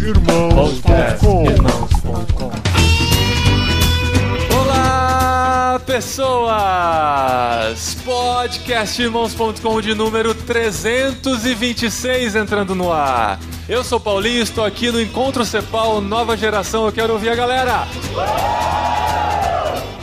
Irmãos.com Olá, pessoas! Podcastirmãos.com de número 326 entrando no ar. Eu sou Paulinho, estou aqui no Encontro Cepal Nova Geração. Eu quero ouvir a galera.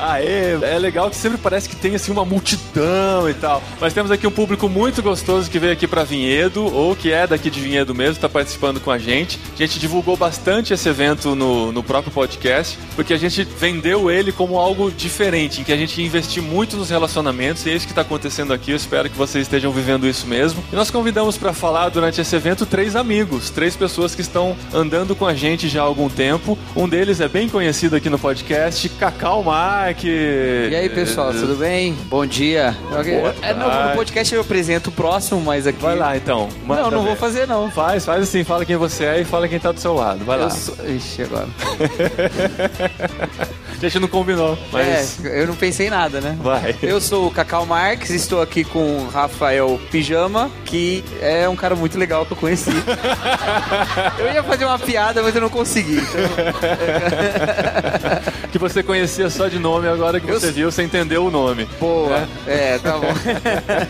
Aê, é legal que sempre parece que tem assim uma multidão e tal. Mas temos aqui um público muito gostoso que veio aqui para Vinhedo, ou que é daqui de Vinhedo mesmo, está participando com a gente. A gente divulgou bastante esse evento no, no próprio podcast, porque a gente vendeu ele como algo diferente, em que a gente ia investir muito nos relacionamentos, e é isso que está acontecendo aqui. Eu espero que vocês estejam vivendo isso mesmo. E nós convidamos para falar durante esse evento três amigos, três pessoas que estão andando com a gente já há algum tempo. Um deles é bem conhecido aqui no podcast, Cacau E aí, pessoal, tudo bem? Bom dia. É, no, no podcast eu apresento o próximo, mas aqui. Vai lá então. Manda Não, não ver. vou fazer não. Faz, faz assim, fala quem você é e fala quem tá do seu lado. Vai lá. Eu sou... Ixi, agora. A gente não combinou, mas. É, eu não pensei em nada, né? Vai. Eu sou o Cacau Marques, estou aqui com o Rafael Pijama, que é um cara muito legal que eu conheci. eu ia fazer uma piada, mas eu não consegui. Então... que você conhecia só de nome, agora que Eu você viu, você entendeu o nome. Boa. É, tá bom.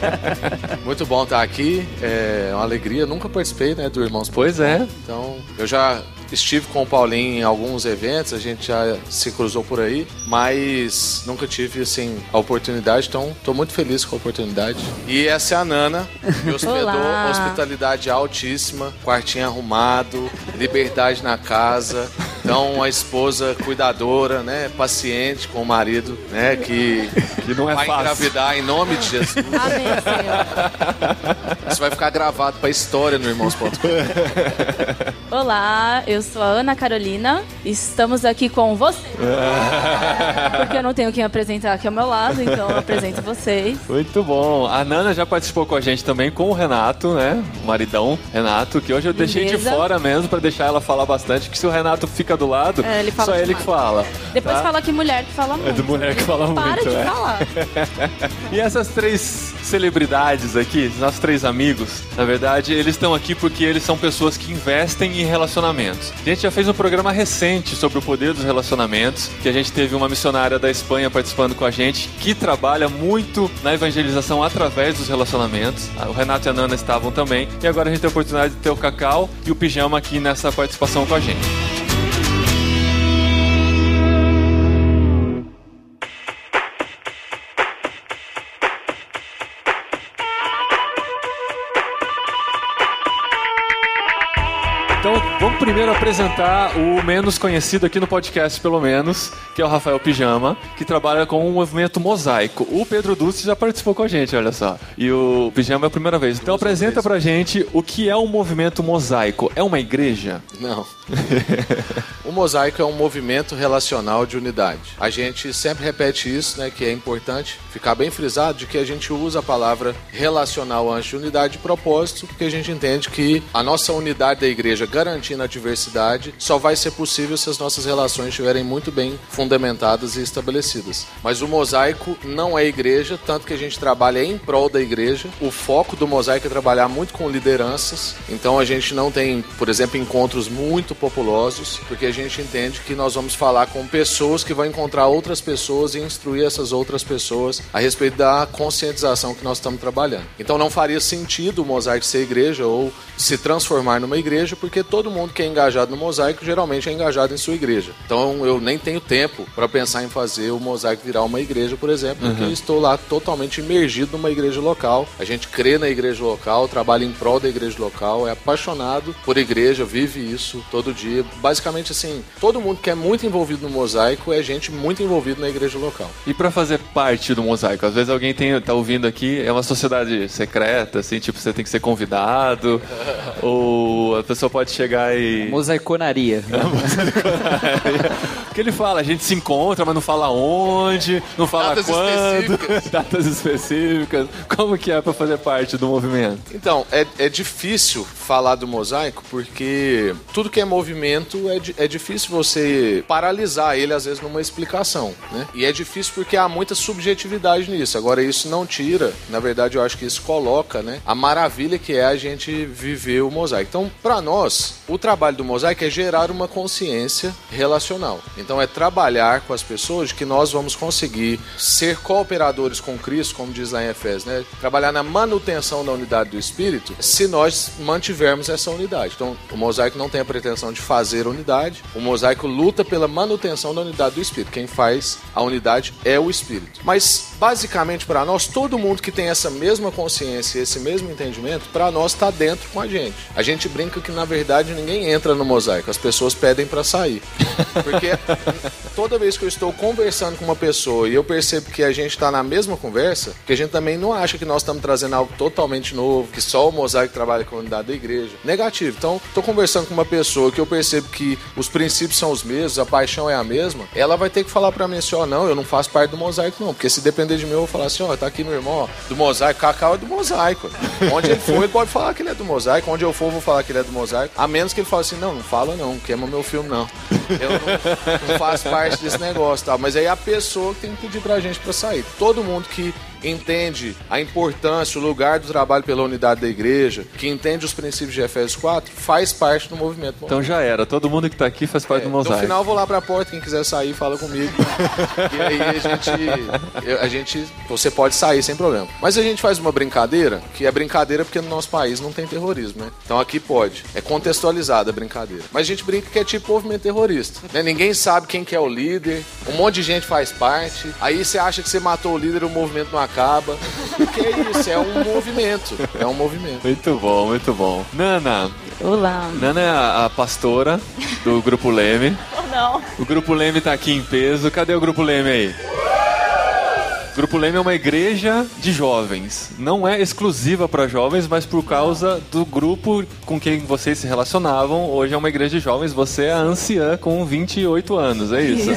Muito bom estar aqui, é uma alegria. Nunca participei né, do Irmãos Pois é. Então, eu já estive com o Paulinho em alguns eventos, a gente já se cruzou por aí, mas nunca tive assim a oportunidade, então estou muito feliz com a oportunidade. E essa é a Nana, me hospedou, Olá. hospitalidade altíssima, quartinho arrumado, liberdade na casa. Então, uma esposa cuidadora, né, paciente com o marido, né, que, Que não é vai fácil. engravidar em nome de Jesus. Amém, Senhor. Isso vai ficar gravado pra história no Irmãos.com. Olá, eu sou a Ana Carolina. Estamos aqui com você. Porque eu não tenho quem apresentar aqui ao meu lado, então eu apresento vocês. Muito bom. A Nana já participou com a gente também, com o Renato, né? O maridão Renato, que hoje eu deixei de fora mesmo pra deixar ela falar bastante, que se o Renato fica do lado, É, ele só ele que fala. Depois tá? fala que mulher que fala muito. de mulher que fala Para muito, de é. falar. E essas três celebridades aqui, nossos três amigos, na verdade, eles estão aqui porque eles são pessoas que investem em relacionamentos. A gente já fez um programa recente sobre o poder dos relacionamentos, que a gente teve uma missionária da Espanha participando com a gente, que trabalha muito na evangelização através dos relacionamentos. O Renato e a Nana estavam também. E agora a gente tem a oportunidade de ter o Cacau e o Pijama aqui nessa participação com a gente. Apresentar o menos conhecido aqui no podcast, pelo menos, que é o Rafael Pijama, que trabalha com o movimento mosaico. O Pedro Dulce já participou com a gente, olha só. E o Pijama é a primeira vez. Então, apresenta pra gente o que é o movimento mosaico. É uma igreja? Não. o mosaico é um movimento relacional de unidade. A gente sempre repete isso, né, que é importante ficar bem frisado de que a gente usa a palavra relacional antes de unidade de propósito, porque a gente entende que a nossa unidade da igreja garantindo a diversidade só vai ser possível se as nossas relações estiverem muito bem fundamentadas e estabelecidas. Mas o mosaico não é igreja, tanto que a gente trabalha em prol da igreja. O foco do mosaico é trabalhar muito com lideranças. Então a gente não tem, por exemplo, encontros muito populosos, porque a gente entende que nós vamos falar com pessoas que vão encontrar outras pessoas e instruir essas outras pessoas a respeito da conscientização que nós estamos trabalhando. Então não faria sentido o mosaico ser igreja ou se transformar numa igreja, porque todo mundo que é engajado no mosaico geralmente é engajado em sua igreja. Então eu nem tenho tempo para pensar em fazer o mosaico virar uma igreja, por exemplo, porque eu estou lá totalmente imergido numa igreja local. A gente crê na igreja local, trabalha em prol da igreja local, é apaixonado por igreja, vive isso todo dia. Basicamente assim, todo mundo que é muito envolvido no mosaico é gente muito envolvido na igreja local. E pra fazer parte do mosaico? Às vezes alguém tem, tá ouvindo aqui, é uma sociedade secreta, assim, tipo, você tem que ser convidado, ou a pessoa pode chegar e. Mosaiconaria. Porque ele fala, a gente se encontra, mas não fala onde, não fala Datas quando, específicas. datas específicas. Como que é pra fazer parte do movimento? Então, é, é difícil falar do mosaico porque tudo que é movimento é, di- é difícil você paralisar ele, às vezes, numa explicação, né? E é difícil porque há muita subjetividade nisso. Agora, isso não tira, na verdade, eu acho que isso coloca, né? A maravilha que é a gente viver o mosaico. Então, para nós, o trabalho do mosaico é gerar uma consciência relacional. Então, é trabalhar com as pessoas que nós vamos conseguir ser cooperadores com Cristo, como diz lá em Efésios, né? Trabalhar na manutenção da unidade do Espírito, se nós mantivermos essa unidade. Então, o mosaico não tem a pretensão de fazer unidade, o mosaico luta pela manutenção da unidade do Espírito. Quem faz a unidade é o Espírito. Mas, basicamente, para nós, todo mundo que tem essa mesma consciência, esse mesmo entendimento, para nós está dentro com a gente. A gente brinca que, na verdade, ninguém entra no mosaico, as pessoas pedem para sair. Porque toda vez que eu estou conversando com uma pessoa e eu percebo que a gente está na mesma conversa, que a gente também não acha que nós estamos trazendo algo totalmente novo, que só o mosaico trabalha com a unidade da igreja. Negativo. Então, estou conversando com uma pessoa que eu percebo que os princípios são os mesmos, a paixão é a mesma, ela vai ter que falar para mim assim: ó, não, eu não faço parte do mosaico, não. Porque se depender de mim, eu vou falar assim: ó, tá aqui meu irmão, ó, do mosaico, Cacau é do mosaico. Onde ele for, ele pode falar que ele é do mosaico. Onde eu for, eu vou falar que ele é do mosaico. A menos que ele fale assim: não, não fala não, queima meu filme, não. Eu não, não faço parte desse negócio, tá? Mas aí é a pessoa que tem que pedir pra gente pra sair. Todo mundo que entende a importância, o lugar do trabalho pela unidade da igreja, que entende os princípios de Efésios 4, faz parte do movimento. Então já era, todo mundo que tá aqui faz parte do mosaico. No final eu vou lá pra porta, quem quiser sair, fala comigo. e aí a gente, a gente. Você pode sair sem problema. Mas a gente faz uma brincadeira, que é brincadeira porque no nosso país não tem terrorismo, né? Então aqui pode. É contextualizada a brincadeira. Mas a gente brinca que é tipo movimento terrorista. né? Ninguém sabe quem que é o líder, um monte de gente faz parte. Aí você acha que você matou o líder e o movimento não acaba. Porque é isso, é um movimento. É um movimento. Muito bom, muito bom. Nana, Olá. Nana é a, a pastora do Grupo Leme. Ou não? O Grupo Leme tá aqui em peso. Cadê o Grupo Leme aí? Grupo Leme é uma igreja de jovens. Não é exclusiva para jovens, mas por causa do grupo com quem vocês se relacionavam, hoje é uma igreja de jovens. Você é a anciã com 28 anos, é isso?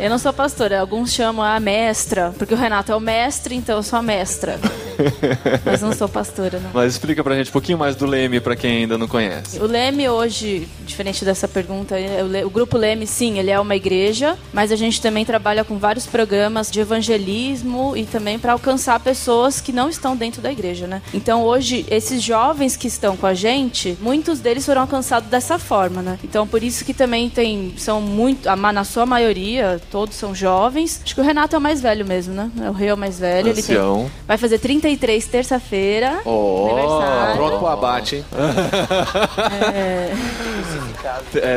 Eu não sou pastora, alguns chamam a mestra, porque o Renato é o mestre, então eu sou a mestra. Mas não sou pastora, não. Mas explica pra gente um pouquinho mais do Leme para quem ainda não conhece. O Leme hoje, diferente dessa pergunta, é o Grupo Leme, sim, ele é uma igreja, mas a gente também trabalha com vários programas de evangelismo e também para alcançar pessoas que não estão dentro da igreja, né? Então hoje, esses jovens que estão com a gente, muitos deles foram alcançados dessa forma, né? Então por isso que também tem, são muito, na sua maioria, todos são jovens. Acho que o Renato é o mais velho mesmo, né? O Rei é o mais velho. Ele tem, Ancião. vai fazer 33 terça-feira. Aniversário. pronto pro abate, hein? É,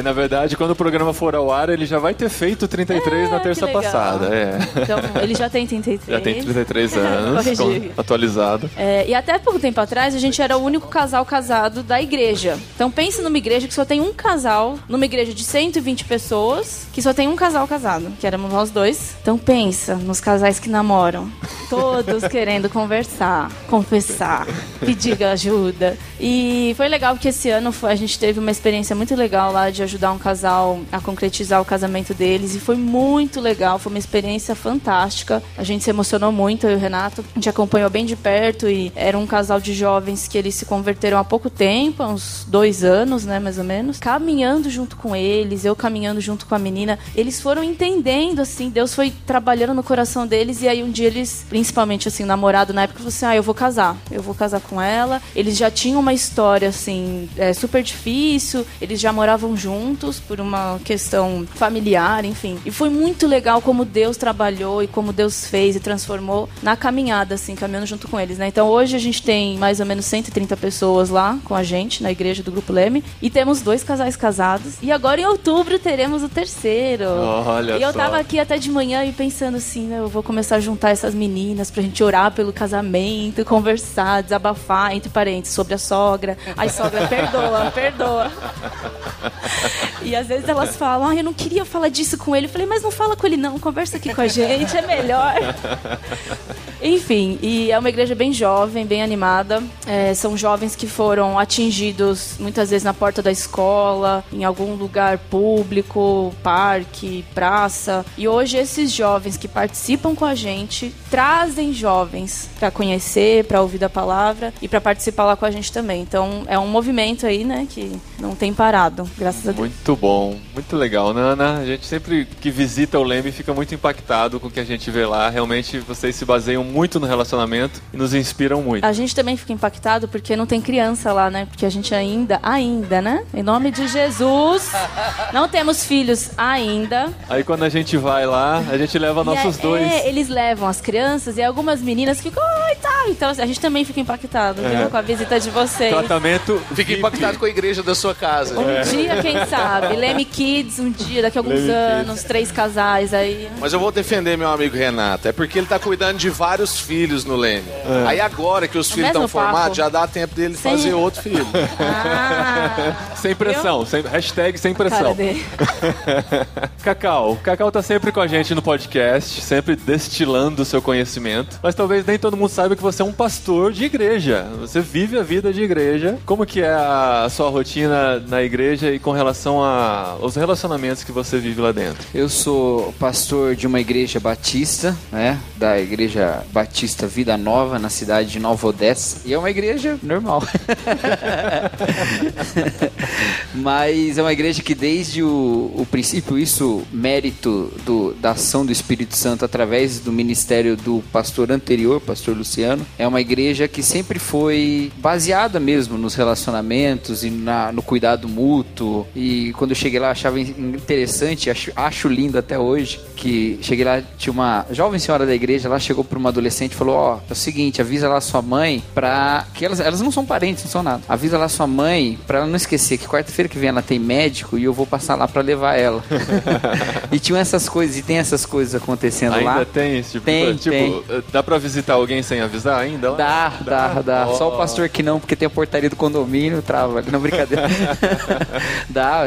na verdade, quando o programa for ao ar, ele já vai ter feito 33 É, na que terça passada. É. Então, ele já tem 33. Já tem 33 anos, com- atualizado. É, e até pouco tempo atrás, a gente era o único casal casado da igreja. Então pense numa igreja que só tem um casal, numa igreja de 120 pessoas, que só tem um casal casado, que éramos nós dois. Então pensa nos casais que namoram. Todos querendo conversar, confessar, pedir ajuda. E foi legal porque esse ano a gente teve uma experiência muito legal lá de ajudar um casal a concretizar o casamento deles. E foi muito legal, foi uma experiência fantástica. A gente se emocionou muito, eu e o Renato. A gente acompanhou bem de perto e era um casal de jovens que eles se converteram há pouco tempo, há uns dois anos, né, mais ou menos. Caminhando junto com eles, eu caminhando junto com a menina. Eles foram entendendo, assim, Deus foi trabalhando no coração deles. E aí um dia eles, principalmente assim, namorado na época, falou assim: ah, eu vou casar, eu vou casar com ela. Eles já tinham uma história, assim, é, super difícil. Eles já moravam juntos por uma questão familiar, enfim. E foi muito legal como Deus trabalhou e como Deus fez e transformou na caminhada, assim, caminhando junto com eles, né? Então hoje a gente tem mais ou menos 130 pessoas lá com a gente na igreja do Grupo Leme e temos dois casais casados. E agora em outubro teremos o terceiro. Olha e eu só. tava aqui até de manhã e pensando assim, né, eu vou começar a juntar essas meninas pra gente orar pelo casamento, conversar, desabafar, entre parênteses, sobre a sogra. Ai, sogra, perdoa, perdoa. E às vezes elas falam, ah, eu não queria falar disso com ele. Eu falei, mas não fala com ele não, conversa aqui com a gente, é melhor. Enfim, e é uma igreja bem jovem, bem animada. É, são jovens que foram atingidos muitas vezes na porta da escola, em algum lugar público, parque, praça. E hoje esses jovens que participam com a gente trazem jovens para conhecer, para ouvir da palavra e para participar lá com a gente também. Então é um movimento aí, né, que não tem parado, graças a Deus. Muito bom, muito legal, Nana. A gente sempre que visita o Leme fica muito impactado com o que a gente vê lá. Realmente vocês se baseiam muito no relacionamento e nos inspiram muito. A gente também fica impactado porque não tem criança lá, né? Porque a gente ainda, ainda, né? Em nome de Jesus, não temos filhos ainda. Aí quando a gente vai lá, a gente leva E nossos é, dois. É, eles levam as crianças e algumas meninas ficam, oi, tá. Então a gente também fica impactado, É. viu? Com a visita de vocês. Tratamento. Fica VIP. impactado com a igreja da sua casa. Um dia, quem sabe? Leme Kids, um dia, daqui a alguns Leme anos, três casais aí. Mas eu vou defender meu amigo Renato. É porque ele tá cuidando de vários filhos no Leme. Aí agora que os filhos mesmo estão formados, já dá tempo dele Sem- fazer outro filho. Ah, Sem pressão, sem, hashtag sem pressão. Cacau, Cacau tá sempre com a gente no podcast, sempre destilando o seu conhecimento. Mas talvez nem todo mundo saiba que você é um pastor de igreja. Você vive a vida de igreja. Como que é a sua rotina na igreja e com relação a- aos relacionamentos que você vive lá dentro? Eu sou pastor de uma igreja batista, né? Da igreja Batista Vida Nova, na cidade de Nova Odessa. E é uma igreja normal. Mas é uma igreja que desde o, o princípio, isso mérito do, da ação do Espírito Santo através do ministério do pastor anterior, pastor Luciano, é uma igreja que sempre foi baseada mesmo nos relacionamentos e na- no cuidado mútuo. E quando eu cheguei lá, achava interessante, acho, acho lindo até hoje, que cheguei lá, tinha uma jovem senhora da igreja, lá chegou para uma adolescente falou: Ó, é o seguinte, avisa lá sua mãe pra. que elas, elas não são parentes, não são nada. Avisa lá sua mãe pra ela não esquecer que quarta-feira que vem ela tem médico e eu vou passar lá pra levar ela. e tinham essas coisas, e tem essas coisas acontecendo Ainda lá. tem esse tipo Tem, de coisa? Tipo, dá pra visitar alguém sem avisar ainda? lá? Dá, dá, dá. Só o pastor que não, porque tem a portaria do condomínio, trava. Não, brincadeira. dá,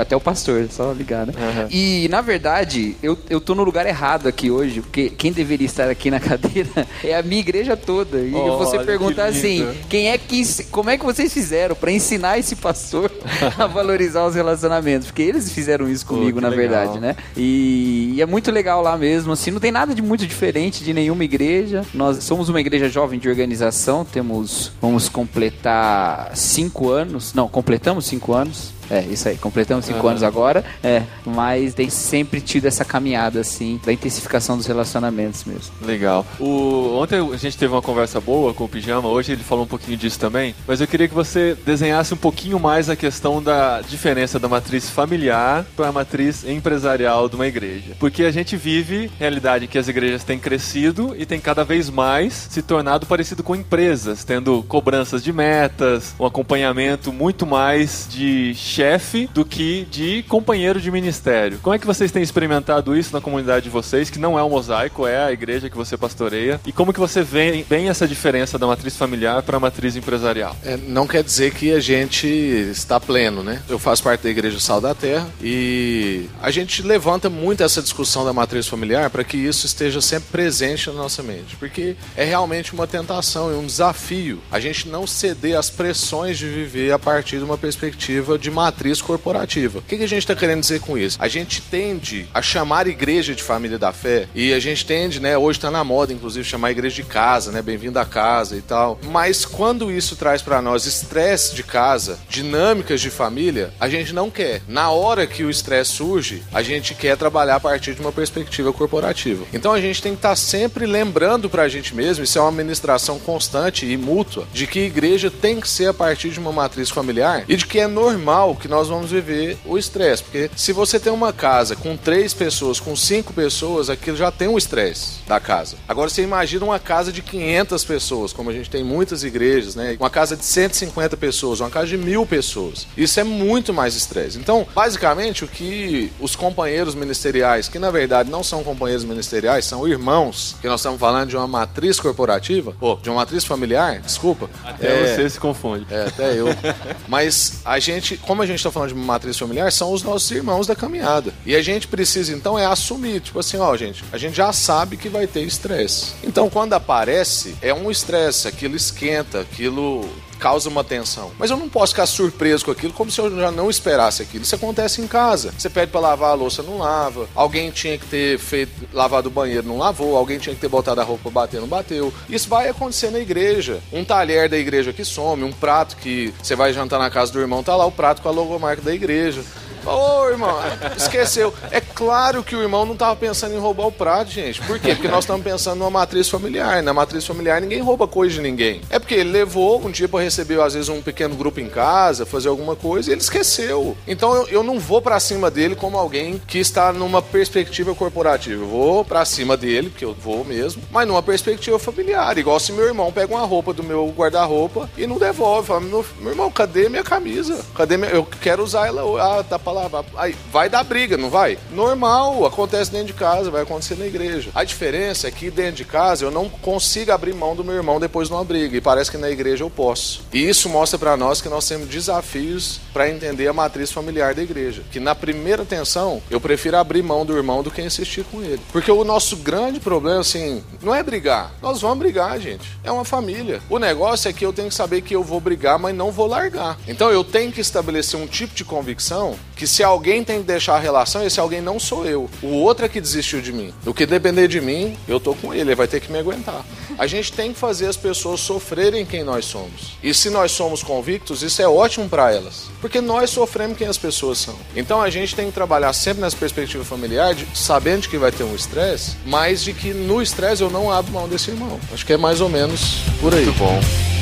até o pastor, só ligar, né? Aham. E, na verdade, eu, eu tô no lugar errado aqui hoje, porque quem deveria estar aqui na cadeira é a minha igreja toda. E Olha, você que perguntar assim, quem é que, como é que vocês fizeram pra ensinar esse pastor a valorizar os relacionamentos? Porque eles fizeram isso comigo, que na legal. verdade, né? E, e é muito legal lá mesmo, assim, não tem nada de muito diferente de nenhuma igreja. Nós somos uma igreja jovem de organização, temos, vamos completar cinco anos, não, completamos cinco anos. É, isso aí, completamos cinco Aham. anos agora, é, mas tem sempre tido essa caminhada, assim, da intensificação dos relacionamentos mesmo. Legal. O, ontem a gente teve uma conversa boa com o Pijama, hoje ele falou um pouquinho disso também, mas eu queria que você desenhasse um pouquinho mais a questão da diferença da matriz familiar para a matriz empresarial de uma igreja. Porque a gente vive realidade que as igrejas têm crescido e têm cada vez mais se tornado parecido com empresas, tendo cobranças de metas, um acompanhamento muito mais de chefe do que de companheiro de ministério. Como é que vocês têm experimentado isso na comunidade de vocês, que não é o mosaico, é a igreja que você pastoreia? E como que você vê bem essa diferença da matriz familiar para a matriz empresarial? É, não quer dizer que a gente está pleno, né? Eu faço parte da Igreja Sal da Terra e a gente levanta muito essa discussão da matriz familiar para que isso esteja sempre presente na nossa mente, porque é realmente uma tentação e um desafio a gente não ceder às pressões de viver a partir de uma perspectiva de matriz corporativa. O que, a gente está querendo dizer com isso? A gente tende a chamar igreja de família da fé e a gente tende, né? Hoje está na moda, inclusive, chamar a igreja de casa, né? Bem-vindo à casa e tal. Mas quando isso traz para nós estresse de casa, dinâmicas de família, a gente não quer. Na hora que o estresse surge, a gente quer trabalhar a partir de uma perspectiva corporativa. Então a gente tem que estar sempre lembrando para a gente mesmo, isso é uma administração constante e mútua, de que igreja tem que ser a partir de uma matriz familiar e de que é normal que nós vamos viver o estresse. Porque se você tem uma casa com três pessoas, com cinco pessoas, aquilo já tem um estresse da casa. Agora você imagina uma casa de 500 pessoas, como a gente tem muitas igrejas, né? Uma casa de 150 pessoas, uma casa de mil pessoas. Isso é muito mais estresse. Então, basicamente, o que os companheiros ministeriais, que na verdade não são companheiros ministeriais, são irmãos, que nós estamos falando de uma matriz corporativa, ou de uma matriz familiar, desculpa. Até É, você se confunde. é, até eu. Mas a gente, como como a gente está falando de matriz familiar, são os nossos irmãos da caminhada. E a gente precisa, então, é assumir, tipo assim, ó, gente, a gente já sabe que vai ter estresse. Então, quando aparece, é um estresse, aquilo esquenta, aquilo causa uma tensão. Mas eu não posso ficar surpreso com aquilo como se eu já não esperasse aquilo. Isso acontece em casa. Você pede para lavar a louça, não lava. Alguém tinha que ter feito lavado o banheiro, não lavou. Alguém tinha que ter botado a roupa pra bater, não bateu. Isso vai acontecer na igreja. Um talher da igreja que some, um prato que você vai jantar na casa do irmão, tá lá o prato com a logomarca da igreja. Ô, irmão, esqueceu. É claro que o irmão não estava pensando em roubar o prato, gente. Por quê? Porque nós estamos pensando numa matriz familiar. Na matriz familiar, ninguém rouba coisa de ninguém. É porque ele levou um dia para receber, às vezes, um pequeno grupo em casa, fazer alguma coisa, e ele esqueceu. Então eu, eu não vou para cima dele como alguém que está numa perspectiva corporativa. Eu vou para cima dele, porque eu vou mesmo, mas numa perspectiva familiar. Igual se meu irmão pega uma roupa do meu guarda-roupa e não devolve. Fala, meu, meu irmão, cadê minha camisa? Cadê minha... Eu quero usar ela. Ah, tá palavra. Aí vai dar briga, não vai? Normal, acontece dentro de casa, vai acontecer na igreja. A diferença é que dentro de casa eu não consigo abrir mão do meu irmão depois de uma briga. E parece que na igreja eu posso. E isso mostra para nós que nós temos desafios para entender a matriz familiar da igreja. Que na primeira tensão eu prefiro abrir mão do irmão do que insistir com ele. Porque o nosso grande problema, assim, não é brigar. Nós vamos brigar, gente. É uma família. O negócio é que eu tenho que saber que eu vou brigar, mas não vou largar. Então eu tenho que estabelecer um tipo de convicção que se alguém tem que deixar a relação, esse alguém não sou eu. O outro é que desistiu de mim. O que depender de mim, eu tô com ele, ele vai ter que me aguentar. A gente tem que fazer as pessoas sofrerem quem nós somos. E se nós somos convictos, isso é ótimo para elas. Porque nós sofremos quem as pessoas são. Então a gente tem que trabalhar sempre nessa perspectiva familiar, de, sabendo que vai ter um estresse, mas de que no estresse eu não abro mão desse irmão. Acho que é mais ou menos por aí. Muito bom.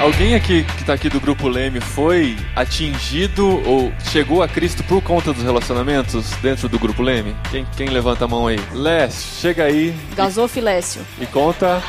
Alguém aqui que tá aqui do grupo Leme foi atingido ou chegou a Cristo por conta dos relacionamentos dentro do grupo Leme? Quem, quem levanta a mão aí? Lécio, chega aí. Gasofilécio. E conta.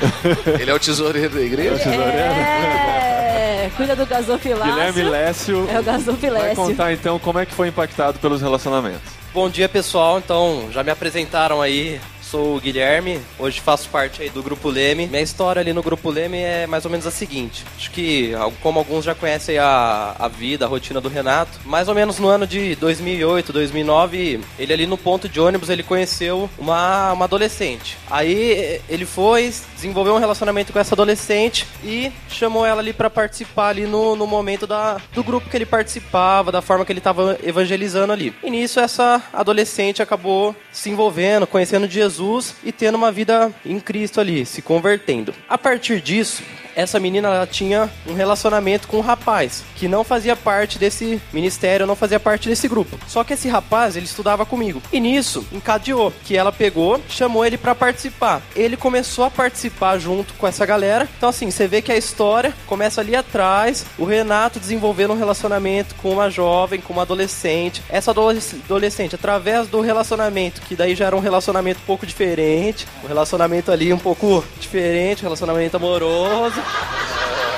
Ele é o tesoureiro da igreja? É o tesoureiro? É, cuida do gasofilácio. Guilherme Lécio. É o gasofilécio. Vai contar então como é que foi impactado pelos relacionamentos. Bom dia pessoal, então já me apresentaram aí Sou o Guilherme, hoje faço parte aí do Grupo Leme. Minha história ali no Grupo Leme é mais ou menos a seguinte. Acho que, como alguns já conhecem a, a vida, a rotina do Renato, mais ou menos no ano de 2008, 2009, ele ali no ponto de ônibus, ele conheceu uma, uma adolescente. Aí ele foi, desenvolveu um relacionamento com essa adolescente e chamou ela ali para participar ali no, no momento da, do grupo que ele participava, da forma que ele estava evangelizando ali. E nisso essa adolescente acabou se envolvendo, conhecendo Jesus Jesus e tendo uma vida em Cristo ali, se convertendo. A partir disso, essa menina ela tinha um relacionamento com um rapaz que não fazia parte desse ministério, não fazia parte desse grupo. Só que esse rapaz, ele estudava comigo. E nisso, encadeou que ela pegou, chamou ele para participar. Ele começou a participar junto com essa galera. Então assim, você vê que a história começa ali atrás, o Renato desenvolvendo um relacionamento com uma jovem, com uma adolescente. Essa adolescente, através do relacionamento, que daí já era um relacionamento um pouco diferente, um relacionamento ali um pouco diferente, um relacionamento amoroso. Uh,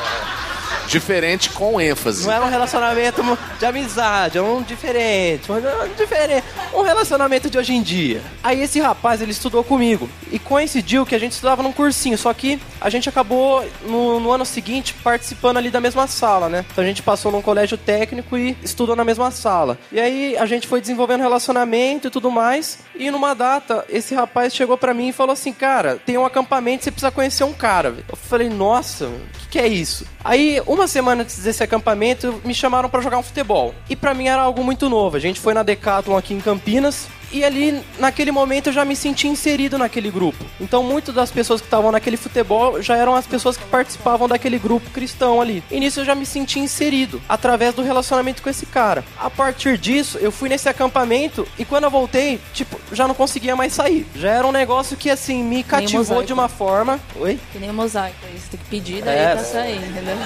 Diferente com ênfase. Não era um relacionamento de amizade, é um diferente, um diferente, um relacionamento de hoje em dia. Aí esse rapaz, ele estudou comigo e coincidiu que a gente estudava num cursinho, só que a gente acabou no, no ano seguinte participando ali da mesma sala, né? Então a gente passou num colégio técnico e estudou na mesma sala. E aí a gente foi desenvolvendo relacionamento e tudo mais. E numa data, esse rapaz chegou para mim e falou assim: Cara, tem um acampamento, você precisa conhecer um cara. Eu falei: Nossa, o que, que é isso? Aí, uma semana antes desse acampamento, me chamaram para jogar um futebol. E para mim era algo muito novo. A gente foi na Decathlon aqui em Campinas e ali, naquele momento, eu já me senti inserido naquele grupo. Então, muitas das pessoas que estavam naquele futebol já eram as pessoas que participavam daquele grupo cristão ali. E nisso eu já me senti inserido, através do relacionamento com esse cara. A partir disso, eu fui nesse acampamento e quando eu voltei, tipo, já não conseguia mais sair. Já era um negócio que, assim, me cativou de uma forma. Oi? Que nem o mosaico, você tem que pedir daí é. pra sair, entendeu?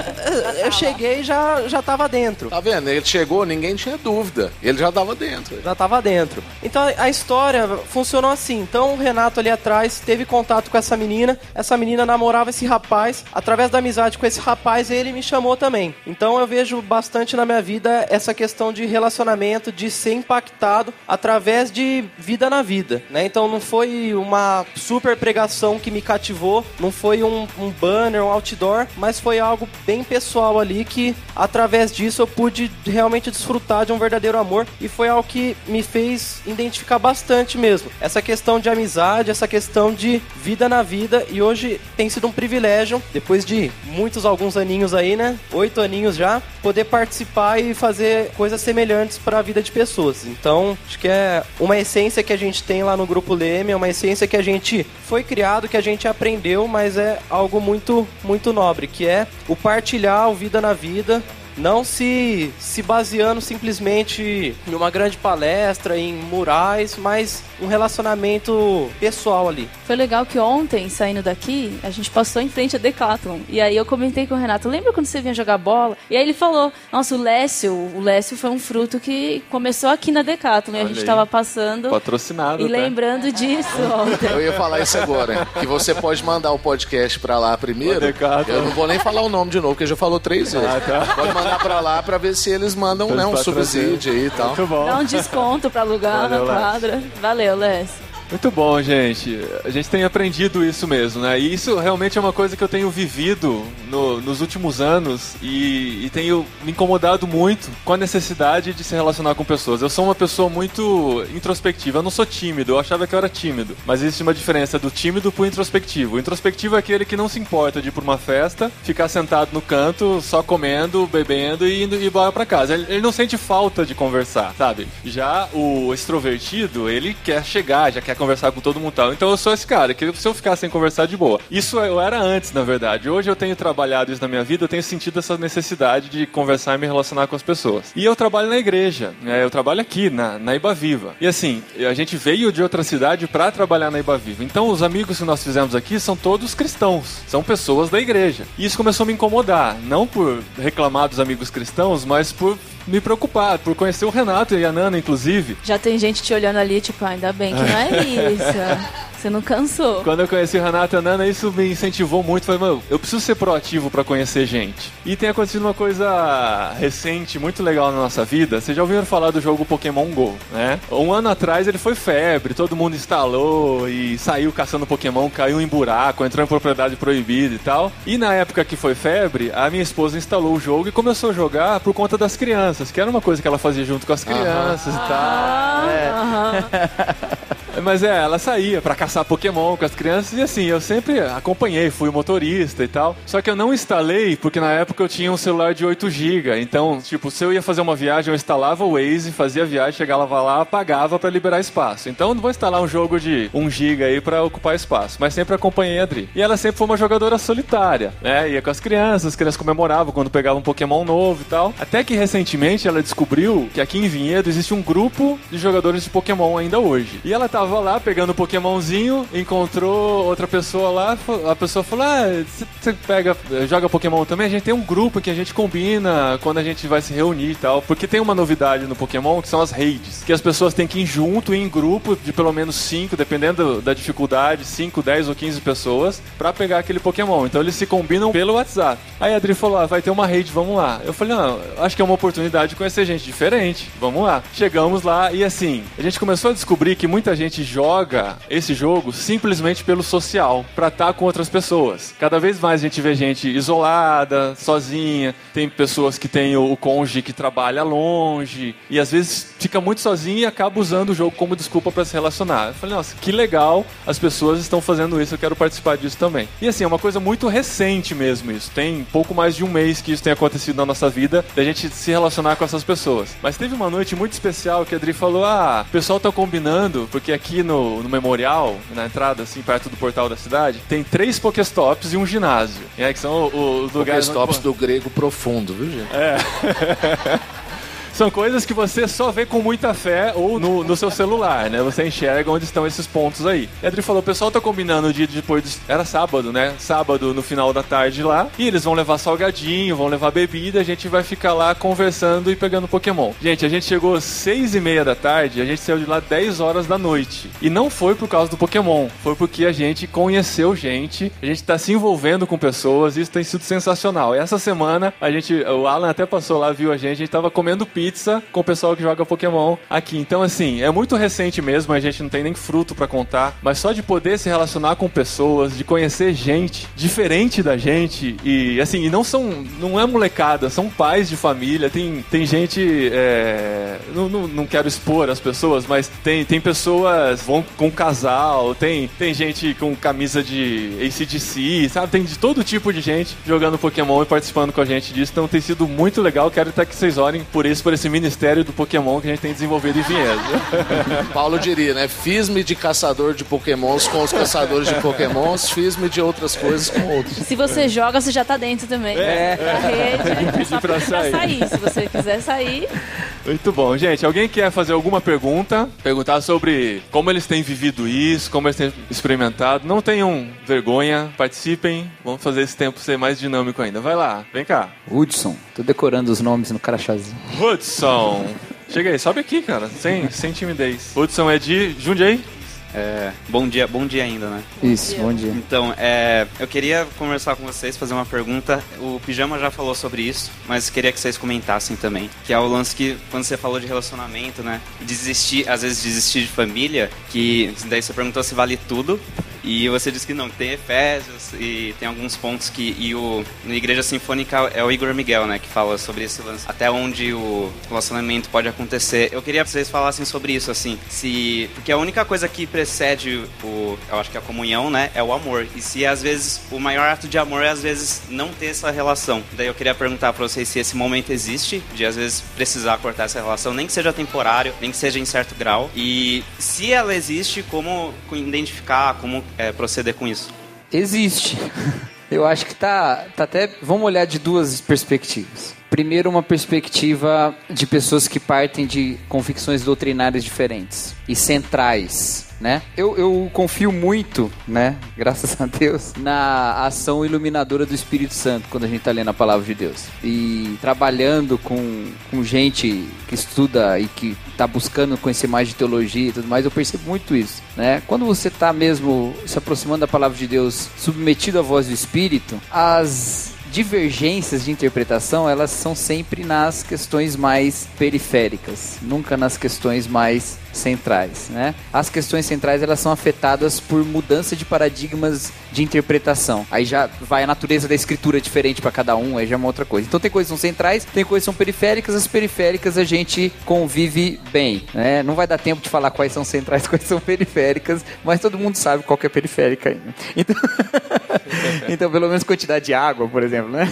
eu cheguei e já, já tava dentro. Tá vendo? Ele chegou, ninguém tinha dúvida. Ele já tava dentro. Já tava dentro. Então a história funcionou assim. Então o Renato ali atrás teve contato com essa menina, essa menina namorava esse rapaz, através da amizade com esse rapaz, ele me chamou também. Então eu vejo bastante na minha vida essa questão de relacionamento, de ser impactado através de vida na vida, né? Então não foi uma super pregação que me cativou, não foi um, um banner, um outdoor, mas foi algo bem pessoal ali que através disso eu pude realmente desfrutar de um verdadeiro amor e foi algo que me fez identificar bastante mesmo. Essa questão de amizade, essa questão de vida na vida e hoje tem sido um privilégio, depois de muitos, alguns aninhos aí, né? Oito aninhos já, poder participar e fazer coisas semelhantes para a vida de pessoas. Então, acho que é uma essência que a gente tem lá no Grupo Leme, é uma essência que a gente foi criado, que a gente aprendeu, mas é algo muito, muito nobre, que é o partilhar o vida na vida, não se, se baseando simplesmente em uma grande palestra, em murais, mas um relacionamento pessoal ali. Foi legal que ontem, saindo daqui, a gente passou em frente a Decathlon. E aí eu comentei com o Renato, lembra quando você vinha jogar bola? E aí ele falou, nossa, o Lécio, o Lécio foi um fruto que começou aqui na Decathlon. e a gente estava passando... Patrocinado, E tá? lembrando disso ontem. Eu ia falar isso agora, que você pode mandar o podcast pra lá primeiro. Eu não vou nem falar o nome de novo, porque já falou três vezes. Ah, tá. Pode mandar pra lá pra ver se eles mandam né, um subsídio aí e tal. Muito bom. Dá um desconto pra alugar Valeu, na quadra. Valeu, Lécio. Muito bom, gente. A gente tem aprendido isso mesmo, né? E isso realmente é uma coisa que eu tenho vivido no- nos últimos anos e, e tenho me incomodado muito com a necessidade de se relacionar com pessoas. Eu sou uma pessoa muito introspectiva. Eu não sou tímido. Eu achava que eu era tímido. Mas existe uma diferença do tímido pro introspectivo. O introspectivo é aquele que não se importa de ir pra uma festa, ficar sentado no canto, só comendo, bebendo e indo e embora pra casa. Ele, ele não sente falta de conversar, sabe? Já o extrovertido, ele quer chegar, já quer conversar com todo mundo tal. Então eu sou esse cara, que se eu ficar sem conversar de boa. Isso eu era antes, na verdade. Hoje eu tenho trabalhado isso na minha vida, eu tenho sentido essa necessidade de conversar e me relacionar com as pessoas. E eu trabalho na igreja, né? eu trabalho aqui, na, na Iba Viva. E assim, a gente veio de outra cidade pra trabalhar na Iba Viva. Então os amigos que nós fizemos aqui são todos cristãos, são pessoas da igreja. E isso começou a me incomodar, não por reclamar dos amigos cristãos, mas por me preocupar, por conhecer o Renato e a Nana, inclusive. Já tem gente te olhando ali, tipo, ah, ainda bem que não é isso. Você não cansou. Quando eu conheci o Renato e a Nana, isso me incentivou muito. Falei, mano, eu preciso ser proativo pra conhecer gente. E tem acontecido uma coisa recente, muito legal na nossa vida. Vocês já ouviram falar do jogo Pokémon GO, né? Um ano atrás ele foi febre, todo mundo instalou e saiu caçando Pokémon, caiu em buraco, entrou em propriedade proibida e tal. E na época que foi febre, a minha esposa instalou o jogo e começou a jogar por conta das crianças, que era uma coisa que ela fazia junto com as crianças e tal. Ah, É. Mas é, ela saía pra caçar Pokémon com as crianças e assim, eu sempre acompanhei, fui motorista e tal. Só que eu não instalei porque na época eu tinha um celular de 8 GB. Então, tipo, se eu ia fazer uma viagem, eu instalava o Waze, fazia a viagem, chegava lá, apagava pra liberar espaço. Então, eu não vou instalar um jogo de 1 GB aí pra ocupar espaço, mas sempre acompanhei a Adri. E ela sempre foi uma jogadora solitária, né? Ia com as crianças, as crianças comemoravam quando pegavam um Pokémon novo e tal. Até que recentemente ela descobriu que aqui em Vinhedo existe um grupo de jogadores de Pokémon ainda hoje. E ela tava lá pegando o Pokémonzinho, encontrou outra pessoa lá, a pessoa falou: Ah, você pega, joga Pokémon também? A gente tem um grupo que a gente combina quando a gente vai se reunir e tal. Porque tem uma novidade no Pokémon que são as raids, que as pessoas têm que ir junto em grupo de pelo menos 5, dependendo da dificuldade, 5, 10 ou 15 pessoas, pra pegar aquele Pokémon. Então eles se combinam pelo WhatsApp. Aí a Adri falou: ah, vai ter uma raid, vamos lá. Eu falei: não, acho que é uma oportunidade de conhecer gente diferente. Vamos lá. Chegamos lá e assim, a gente começou a descobrir que muita gente joga esse jogo simplesmente pelo social, pra estar com outras pessoas. Cada vez mais a gente vê gente isolada, sozinha, tem pessoas que têm o, cônjuge que trabalha longe, e às vezes fica muito sozinho e acaba usando o jogo como desculpa pra se relacionar. Eu falei, nossa, que legal, as pessoas estão fazendo isso, eu quero participar disso também. E assim, é uma coisa muito recente mesmo isso. Tem pouco mais de um mês que isso tem acontecido na nossa vida, da gente se relacionar com essas pessoas. Mas teve uma noite muito especial que a Adri falou: ah, o pessoal tá combinando, porque aqui no, no memorial, na entrada, assim, perto do portal da cidade, tem três Pokéstops e um ginásio. É, que são os lugares. onde- Pokéstops do grego profundo, viu, gente? são coisas que você só vê com muita fé ou no, no seu celular, né? Você enxerga onde estão esses pontos aí. E a Adri falou, o pessoal tá combinando o dia depois, do... era sábado, né? Sábado no final da tarde lá, e eles vão levar salgadinho, vão levar bebida, a gente vai ficar lá conversando e pegando Pokémon. Gente, a gente chegou seis e meia da tarde, a gente saiu de lá 10 horas da noite. E não foi por causa do Pokémon, foi porque a gente conheceu gente, a gente tá se envolvendo com pessoas, isso tem sido sensacional. Essa semana, a gente, o Alan até passou lá, viu a gente, a gente tava comendo pizza com o pessoal que joga Pokémon aqui. Então, assim, é muito recente mesmo, a gente não tem nem fruto para contar, mas só de poder se relacionar com pessoas, de conhecer gente diferente da gente e, assim, e não são, não é molecada, são pais de família, tem, tem gente, é, não, não, não quero expor as pessoas, mas tem, tem pessoas vão com casal, tem, tem gente com camisa de ACDC, sabe? Tem de todo tipo de gente jogando Pokémon e participando com a gente disso, então tem sido muito legal, quero até que vocês orem por isso, por esse ministério do Pokémon que a gente tem desenvolvido em Vinhedo. Paulo diria, né? Fiz-me de caçador de Pokémons com os caçadores de Pokémons, fiz-me de outras coisas com outros. Se você joga, você já tá dentro também. É. Da rede. Pedir só pra sair. Se você quiser sair. Muito bom, gente. Alguém quer fazer alguma pergunta? Perguntar sobre como eles têm vivido isso, como eles têm experimentado. Não tenham vergonha, participem. Vamos fazer esse tempo ser mais dinâmico ainda. Vai lá, vem cá. Hudson. Tô decorando os nomes no crachazinho. Hudson. Chega aí, sobe aqui, cara, sem, sem timidez. Hudson é de Jundiaí? É, bom dia, bom dia ainda, né? Isso, bom dia. Então, é, eu queria conversar com vocês, fazer uma pergunta. O Pijama já falou sobre isso, mas queria que vocês comentassem também. Que é o lance que, quando você falou de relacionamento, né? Desistir, às vezes desistir de família, que daí você perguntou se vale tudo. E você disse que não, tem Efésios e tem alguns pontos que. E o. Na Igreja Sinfônica é o Igor Miguel, né? Que fala sobre esse lance. Até onde o relacionamento pode acontecer. Eu queria que vocês falassem sobre isso, assim. Se. Porque a única coisa que precede o. Eu acho que a comunhão, né? É o amor. E se às vezes o maior ato de amor é às vezes não ter essa relação. Daí eu queria perguntar pra vocês se esse momento existe, de às vezes precisar cortar essa relação, nem que seja temporário, nem que seja em certo grau. E se ela existe, como identificar, como é, proceder com isso? Existe. Eu acho que tá, tá até. Vamos olhar de duas perspectivas. Primeiro, uma perspectiva de pessoas que partem de convicções doutrinárias diferentes e centrais, né? Eu, eu confio muito, né? Graças a Deus, na ação iluminadora do Espírito Santo quando a gente está lendo a palavra de Deus e trabalhando com, com gente que estuda e que está buscando conhecer mais de teologia e tudo mais. Eu percebo muito isso, né? Quando você está mesmo se aproximando da palavra de Deus, submetido à voz do Espírito, as divergências de interpretação elas são sempre nas questões mais periféricas, nunca nas questões mais centrais, né? As questões centrais elas são afetadas por mudança de paradigmas de interpretação. Aí já vai a natureza da escritura diferente para cada um, aí já é uma outra coisa. Então tem coisas que são centrais, tem coisas que são periféricas, as periféricas a gente convive bem, né? Não vai dar tempo de falar quais são centrais, quais são periféricas, mas todo mundo sabe qual que é periférica ainda. Então, então pelo menos quantidade de água, por exemplo, né?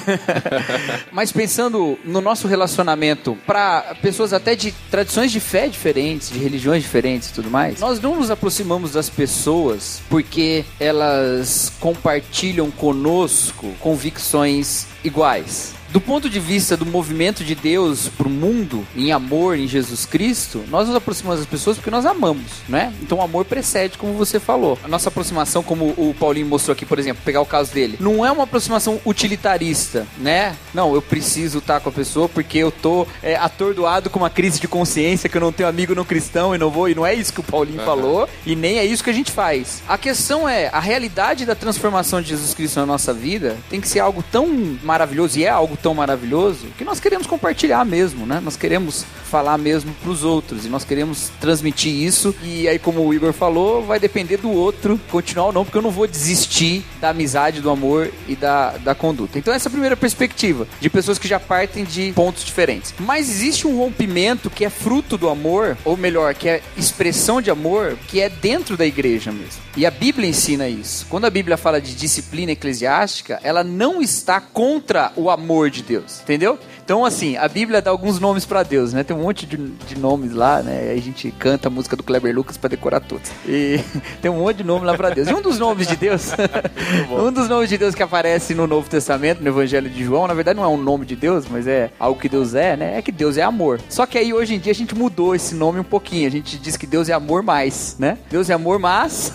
mas pensando no nosso relacionamento para pessoas até de tradições de fé diferentes, de religiões diferentes e tudo mais, nós não nos aproximamos das pessoas porque elas compartilham conosco convicções iguais. Do ponto de vista do movimento de Deus para o mundo, em amor em Jesus Cristo, nós nos aproximamos das pessoas porque nós amamos, né? Então o amor precede, como você falou. A nossa aproximação, como o Paulinho mostrou aqui, por exemplo, pegar o caso dele, não é uma aproximação utilitarista, né? Não, eu preciso estar com a pessoa porque eu tô é, atordoado com uma crise de consciência que eu não tenho amigo não cristão e não vou. E não é isso que o Paulinho uhum. falou e nem é isso que a gente faz. A questão é a realidade da transformação de Jesus Cristo na nossa vida tem que ser algo tão maravilhoso e é algo tão maravilhoso que nós queremos compartilhar mesmo, né? Nós queremos falar mesmo para os outros e nós queremos transmitir isso. E aí, como o Igor falou, vai depender do outro continuar ou não, porque eu não vou desistir da amizade, do amor e da, da conduta. Então, essa é a primeira perspectiva de pessoas que já partem de pontos diferentes. Mas existe um rompimento que é fruto do amor, ou melhor, que é expressão de amor, que é dentro da igreja mesmo. E a Bíblia ensina isso. Quando a Bíblia fala de disciplina eclesiástica, ela não está contra o amor de Deus, entendeu? Então, assim, a Bíblia dá alguns nomes pra Deus, né? Tem um monte de, de nomes lá, né? A gente canta a música do Kleber Lucas pra decorar todos. E tem um monte de nome lá pra Deus. E um dos nomes de Deus, um dos nomes de Deus que aparece no Novo Testamento, no Evangelho de João, na verdade não é um nome de Deus, mas é algo que Deus é, né? É que Deus é amor. Só que aí hoje em dia a gente mudou esse nome um pouquinho. A gente diz que Deus é amor mais, né? Deus é amor mas.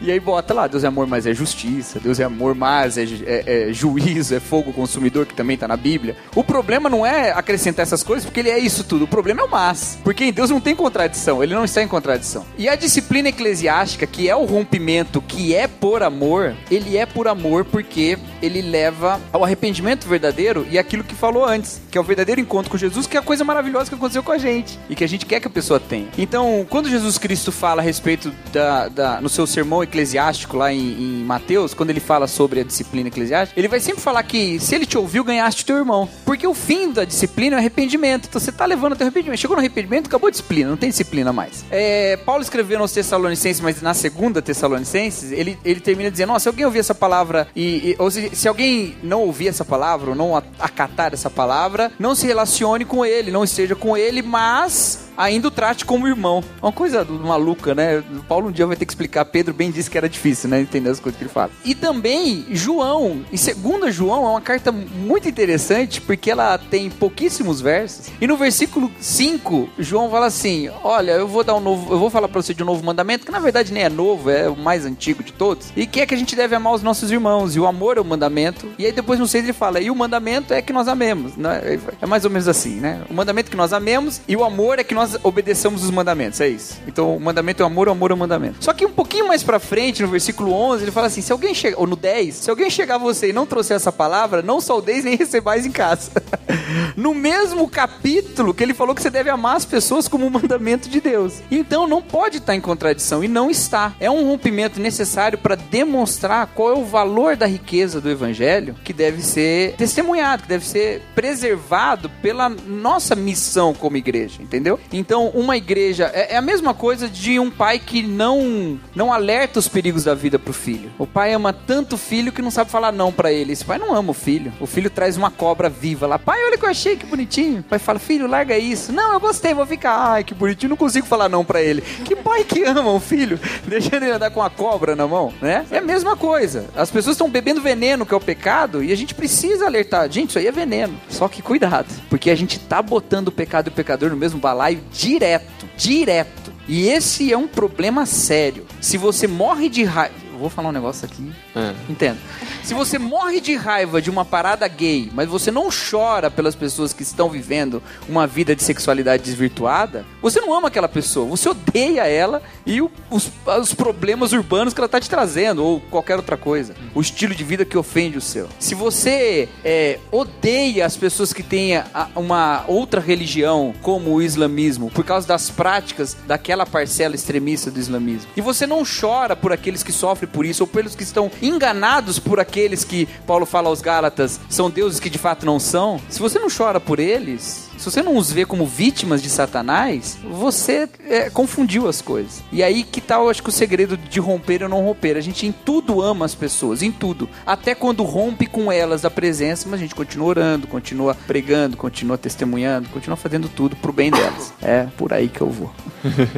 e aí bota lá, Deus é amor mas é justiça. Deus é amor mas é, é, é juízo, é fogo consumidor, que também tá na Bíblia. O problema não é acrescentar essas coisas, porque ele é isso tudo. O problema é o mas. Porque em Deus não tem contradição, ele não está em contradição. E a disciplina eclesiástica, que é o rompimento, que é por amor, ele é por amor porque ele leva ao arrependimento verdadeiro e aquilo que falou antes, que é o verdadeiro encontro com Jesus, que é a coisa maravilhosa que aconteceu com a gente e que a gente quer que a pessoa tenha. Então, quando Jesus Cristo fala a respeito da, da no seu sermão eclesiástico lá em, em Mateus, quando ele fala sobre a disciplina eclesiástica, ele vai sempre falar que se ele te ouviu, ganhaste teu irmão. Porque o fim da disciplina é o arrependimento. Então você tá levando o teu arrependimento. Chegou no arrependimento, acabou a disciplina, não tem disciplina mais. É, Paulo escreveu nos Tessalonicenses, mas na segunda Tessalonicenses, ele, ele termina dizendo: Nossa, se alguém ouvir essa palavra e, e ou se, se alguém não ouvir essa palavra, ou não acatar essa palavra, não se relacione com ele, não esteja com ele, mas ainda o trate como irmão. Uma coisa maluca, né? Paulo um dia vai ter que explicar. Pedro bem disse que era difícil, né? Entender as coisas que ele fala. E também, João, em segunda João, é uma carta muito interessante, porque ela tem pouquíssimos versos. E no versículo 5, João fala assim: Olha, eu vou dar um novo. Eu vou falar pra você de um novo mandamento, que na verdade nem é novo, é o mais antigo de todos. E que é que a gente deve amar os nossos irmãos. E o amor é o mandamento. E aí depois no 6 ele fala: E o mandamento é que nós amemos. Né? É mais ou menos assim, né? O mandamento é que nós amemos e o amor é que nós nós obedeçamos os mandamentos, é isso. Então, o mandamento é o amor, o amor é o mandamento. Só que um pouquinho mais pra frente, no versículo 11, ele fala assim: se alguém chegar, ou no 10, se alguém chegar a você e não trouxer essa palavra, não saudeis nem recebais em casa. no mesmo capítulo que ele falou que você deve amar as pessoas como um mandamento de Deus. Então, não pode estar em contradição, e não está. É um rompimento necessário para demonstrar qual é o valor da riqueza do evangelho que deve ser testemunhado, que deve ser preservado pela nossa missão como igreja, entendeu? Então, uma igreja é, é, a mesma coisa de um pai que não não alerta os perigos da vida pro filho. O pai ama tanto o filho que não sabe falar não para ele. Esse pai não ama o filho. O filho traz uma cobra viva lá. Pai, olha o que eu achei, que bonitinho. O pai fala: "Filho, larga isso". Não, eu gostei, vou ficar. Ai, que bonitinho. Não consigo falar não para ele. Que pai que ama o filho, deixando ele andar com a cobra na mão, né? É a mesma coisa. As pessoas estão bebendo veneno, que é o pecado, e a gente precisa alertar. Gente, isso aí é veneno. Só que cuidado, porque a gente tá botando o pecado e o pecador no mesmo balaio direto, direto. E esse é um problema sério. Se você morre de raiva, vou falar um negócio aqui. É. Entenda. Se você morre de raiva de uma parada gay, mas você não chora pelas pessoas que estão vivendo uma vida de sexualidade desvirtuada, você não ama aquela pessoa, você odeia ela e o, os, os, problemas urbanos que ela está te trazendo, ou qualquer outra coisa. O estilo de vida que ofende o seu. Se você é, odeia as pessoas que têm uma outra religião, como o islamismo, por causa das práticas daquela parcela extremista do islamismo, e você não chora por aqueles que sofrem por isso, ou pelos que estão enganados por aqueles que Paulo fala aos Gálatas são deuses que de fato não são, se você não chora por eles, se você não os vê como vítimas de Satanás, você é, confundiu as coisas. E aí que tal, tá, acho que o segredo de romper ou não romper. A gente em tudo ama as pessoas, em tudo. Até quando rompe com elas a presença, mas a gente continua orando, continua pregando, continua testemunhando, continua fazendo tudo pro bem delas. É por aí que eu vou.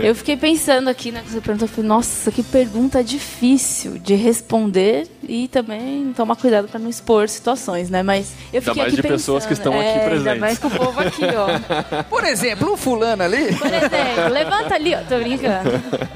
Eu fiquei pensando aqui, né, que você perguntou, eu falei, nossa, que pergunta difícil de responder e também tomar cuidado para não expor situações, né? Mas eu fiquei ainda mais aqui de pensando, pessoas que estão é, aqui presentes. Ainda mais com o povo aqui, ó. Por exemplo, o fulano ali. Por exemplo, levanta ali, ó. Tô brincando.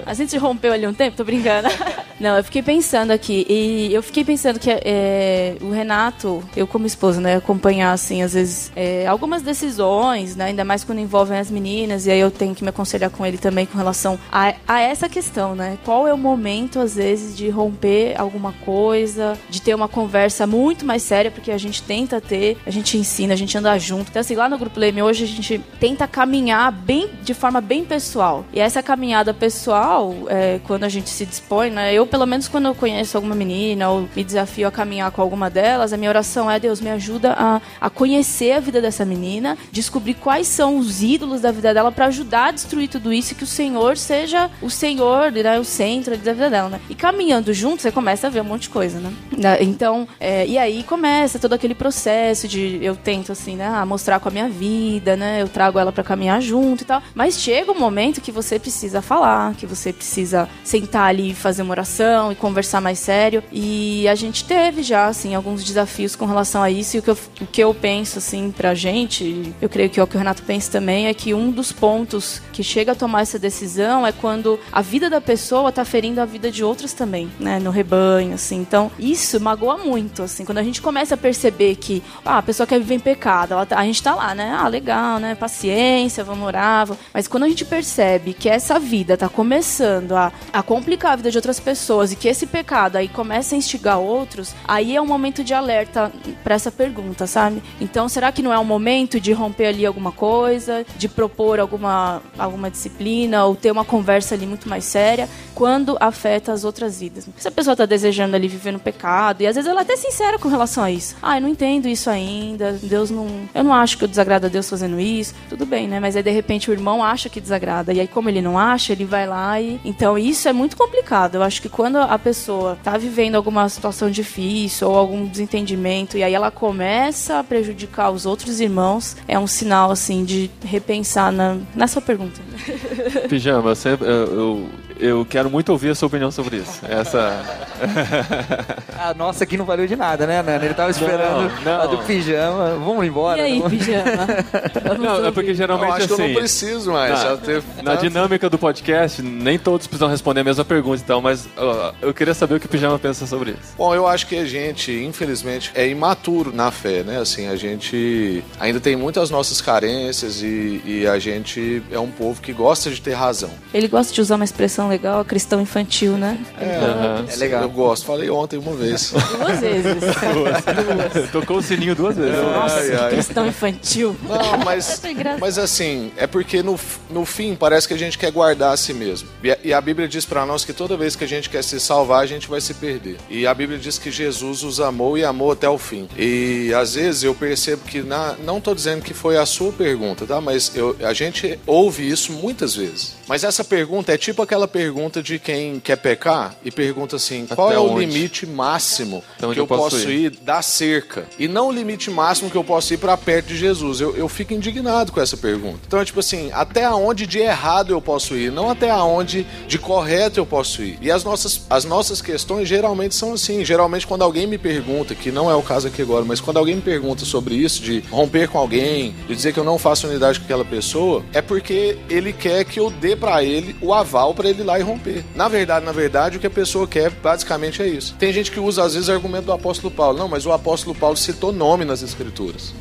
A gente rompeu ali um tempo, tô brincando. Não, eu fiquei pensando aqui e eu fiquei pensando que é, o Renato, eu como esposa, né, acompanhar assim às vezes é, algumas decisões, né, ainda mais quando envolvem as meninas e aí eu tenho que me aconselhar com ele também com relação a, a essa questão, né? Qual é o momento às vezes de romper alguma coisa, de ter uma conversa muito mais séria, porque a gente tenta ter, a gente ensina, a gente anda junto. Então assim, lá no grupo Leme hoje a gente tenta caminhar bem de forma bem pessoal. E essa caminhada pessoal, é, quando a gente se dispõe, né? Eu pelo menos quando eu conheço alguma menina ou me desafio a caminhar com alguma delas, a minha oração é: Deus, me ajuda a, a conhecer a vida dessa menina, descobrir quais são os ídolos da vida dela para ajudar a destruir tudo isso e que o Senhor seja o Senhor, né, o centro da vida dela, né? E caminhando junto, você começa a ver um monte de coisa, né? Então, é, e aí começa todo aquele processo de eu tento assim, né, ah, mostrar com a minha vida, né? Eu trago ela para caminhar junto e tal. Mas chega um momento que você precisa falar, que você precisa sentar ali e fazer uma oração e conversar mais sério. E a gente teve já, assim, alguns desafios com relação a isso. E o que eu, o que eu penso, assim, pra gente, eu creio que é o que o Renato pensa também, é que um dos pontos que chega a tomar essa decisão é quando a vida da pessoa tá ferindo a vida de outras também, né? No rebanho, assim. Então, isso magoa muito, assim. Quando a gente começa a perceber que ah, a pessoa quer viver em pecado, ela, tá, a gente tá lá, né? Ah, legal, né? Paciência, vamos orar. Vamos... Mas quando a gente percebe que essa vida tá começando a, a complicar a vida de outras pessoas e que esse pecado aí começa a instigar outros, aí é um momento de alerta para essa pergunta, sabe? Então, será que não é um momento de romper ali alguma coisa, de propor alguma, alguma disciplina ou ter uma conversa ali muito mais séria quando afeta as outras vidas? Se a pessoa tá desejando ali viver no pecado, e às vezes ela é até sincera com relação a isso. Ah, eu não entendo isso ainda, Deus não. Eu não acho que eu desagrado a Deus fazendo isso. Tudo bem, né? Mas aí de repente o irmão acha que desagrada. E aí, como ele não acha, ele vai lá e. Então isso é muito complicado. Eu acho que quando a pessoa tá vivendo alguma situação difícil ou algum desentendimento e aí ela começa a prejudicar os outros irmãos, é um sinal, assim, de repensar na, sua pergunta. Pijama, sempre, eu, eu, eu quero muito ouvir a sua opinião sobre isso. Essa. a nossa aqui não valeu de nada, né, Nana? Ele tava esperando não, não. a do pijama. Vamos embora. E aí, né? pijama? não, é porque geralmente eu acho assim. Que eu não preciso mais. Na, teve, na dinâmica do podcast, nem todos precisam responder a mesma pergunta, então, mas uh, eu queria saber o que o pijama pensa sobre isso. Bom, eu acho que a gente, infelizmente, é imaturo na fé, né? Assim, a gente ainda tem muitas nossas carências e, e a gente é um povo que gosta de ter razão. Ele gosta de usar uma expressão legal, cristão infantil, né? É, uhum. é legal. Eu gosto. Falei ontem uma vez. Duas vezes. duas. Tocou o sininho duas vezes. Nossa, ai, ai. cristão infantil. Não, mas, mas assim, é porque no, no fim parece que a gente quer guardar a si mesmo. E, e a Bíblia diz para nós que toda vez que a gente quer se salvar, a gente vai se perder. E a Bíblia diz que Jesus os amou e amou até o fim. E às vezes eu percebo que, na, não estou dizendo que foi a sua pergunta, tá? Mas eu, a gente ouve isso muitas vezes. Mas essa pergunta é tipo aquela pergunta de quem quer pecar e pergunta assim: qual Até é onde? o limite máximo que eu, eu posso ir? ir da cerca? E não o limite máximo que eu posso ir para perto de Jesus. Eu, eu fico indignado com essa pergunta. Então é tipo assim: até onde de errado eu posso ir? Não até onde de correto eu posso ir. E as nossas, as nossas questões geralmente são assim. Geralmente, quando alguém me pergunta, que não é o caso aqui agora, mas quando alguém me pergunta sobre isso, de romper com alguém, de dizer que eu não faço unidade com aquela pessoa, é porque ele quer que eu dê para ele o aval para ele ir lá e romper. Na verdade, na verdade, o que a pessoa quer basicamente é isso. Tem gente que usa às vezes o argumento do apóstolo Paulo. Não, mas o apóstolo Paulo citou nome nas escrituras.